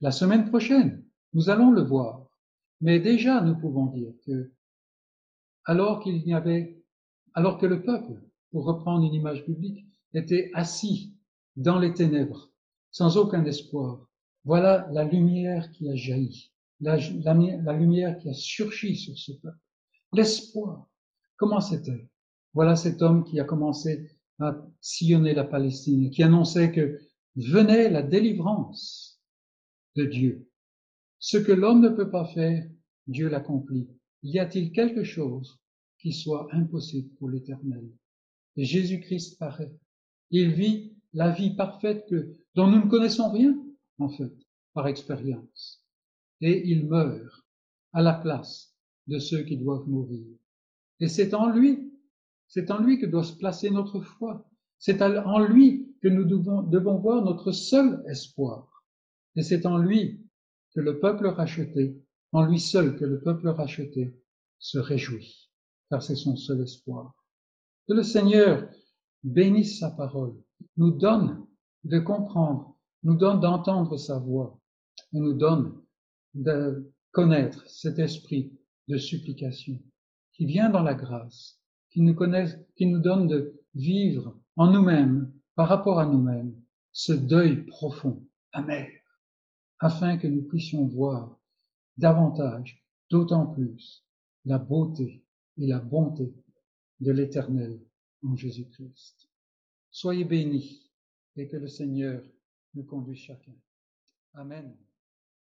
La semaine prochaine, nous allons le voir. Mais déjà, nous pouvons dire que, alors qu'il n'y avait, alors que le peuple, pour reprendre une image biblique, était assis dans les ténèbres, sans aucun espoir, voilà la lumière qui a jailli, la, la lumière qui a surgi sur ce peuple. L'espoir. Comment c'était? Voilà cet homme qui a commencé à sillonner la Palestine, qui annonçait que venait la délivrance de Dieu. Ce que l'homme ne peut pas faire, Dieu l'accomplit. Y a-t-il quelque chose qui soit impossible pour l'Éternel? Et Jésus-Christ paraît. Il vit la vie parfaite que, dont nous ne connaissons rien, en fait, par expérience. Et il meurt à la place de ceux qui doivent mourir. Et c'est en lui, c'est en lui que doit se placer notre foi. C'est en lui que nous devons, devons voir notre seul espoir. Et c'est en lui que le peuple racheté en lui seul que le peuple racheté se réjouit, car c'est son seul espoir. Que le Seigneur bénisse sa parole, nous donne de comprendre, nous donne d'entendre sa voix, et nous donne de connaître cet esprit de supplication qui vient dans la grâce, qui nous connaît, qui nous donne de vivre en nous-mêmes, par rapport à nous-mêmes, ce deuil profond, amer, afin que nous puissions voir davantage, d'autant plus, la beauté et la bonté de l'éternel en Jésus-Christ. Soyez bénis et que le Seigneur nous conduise chacun. Amen.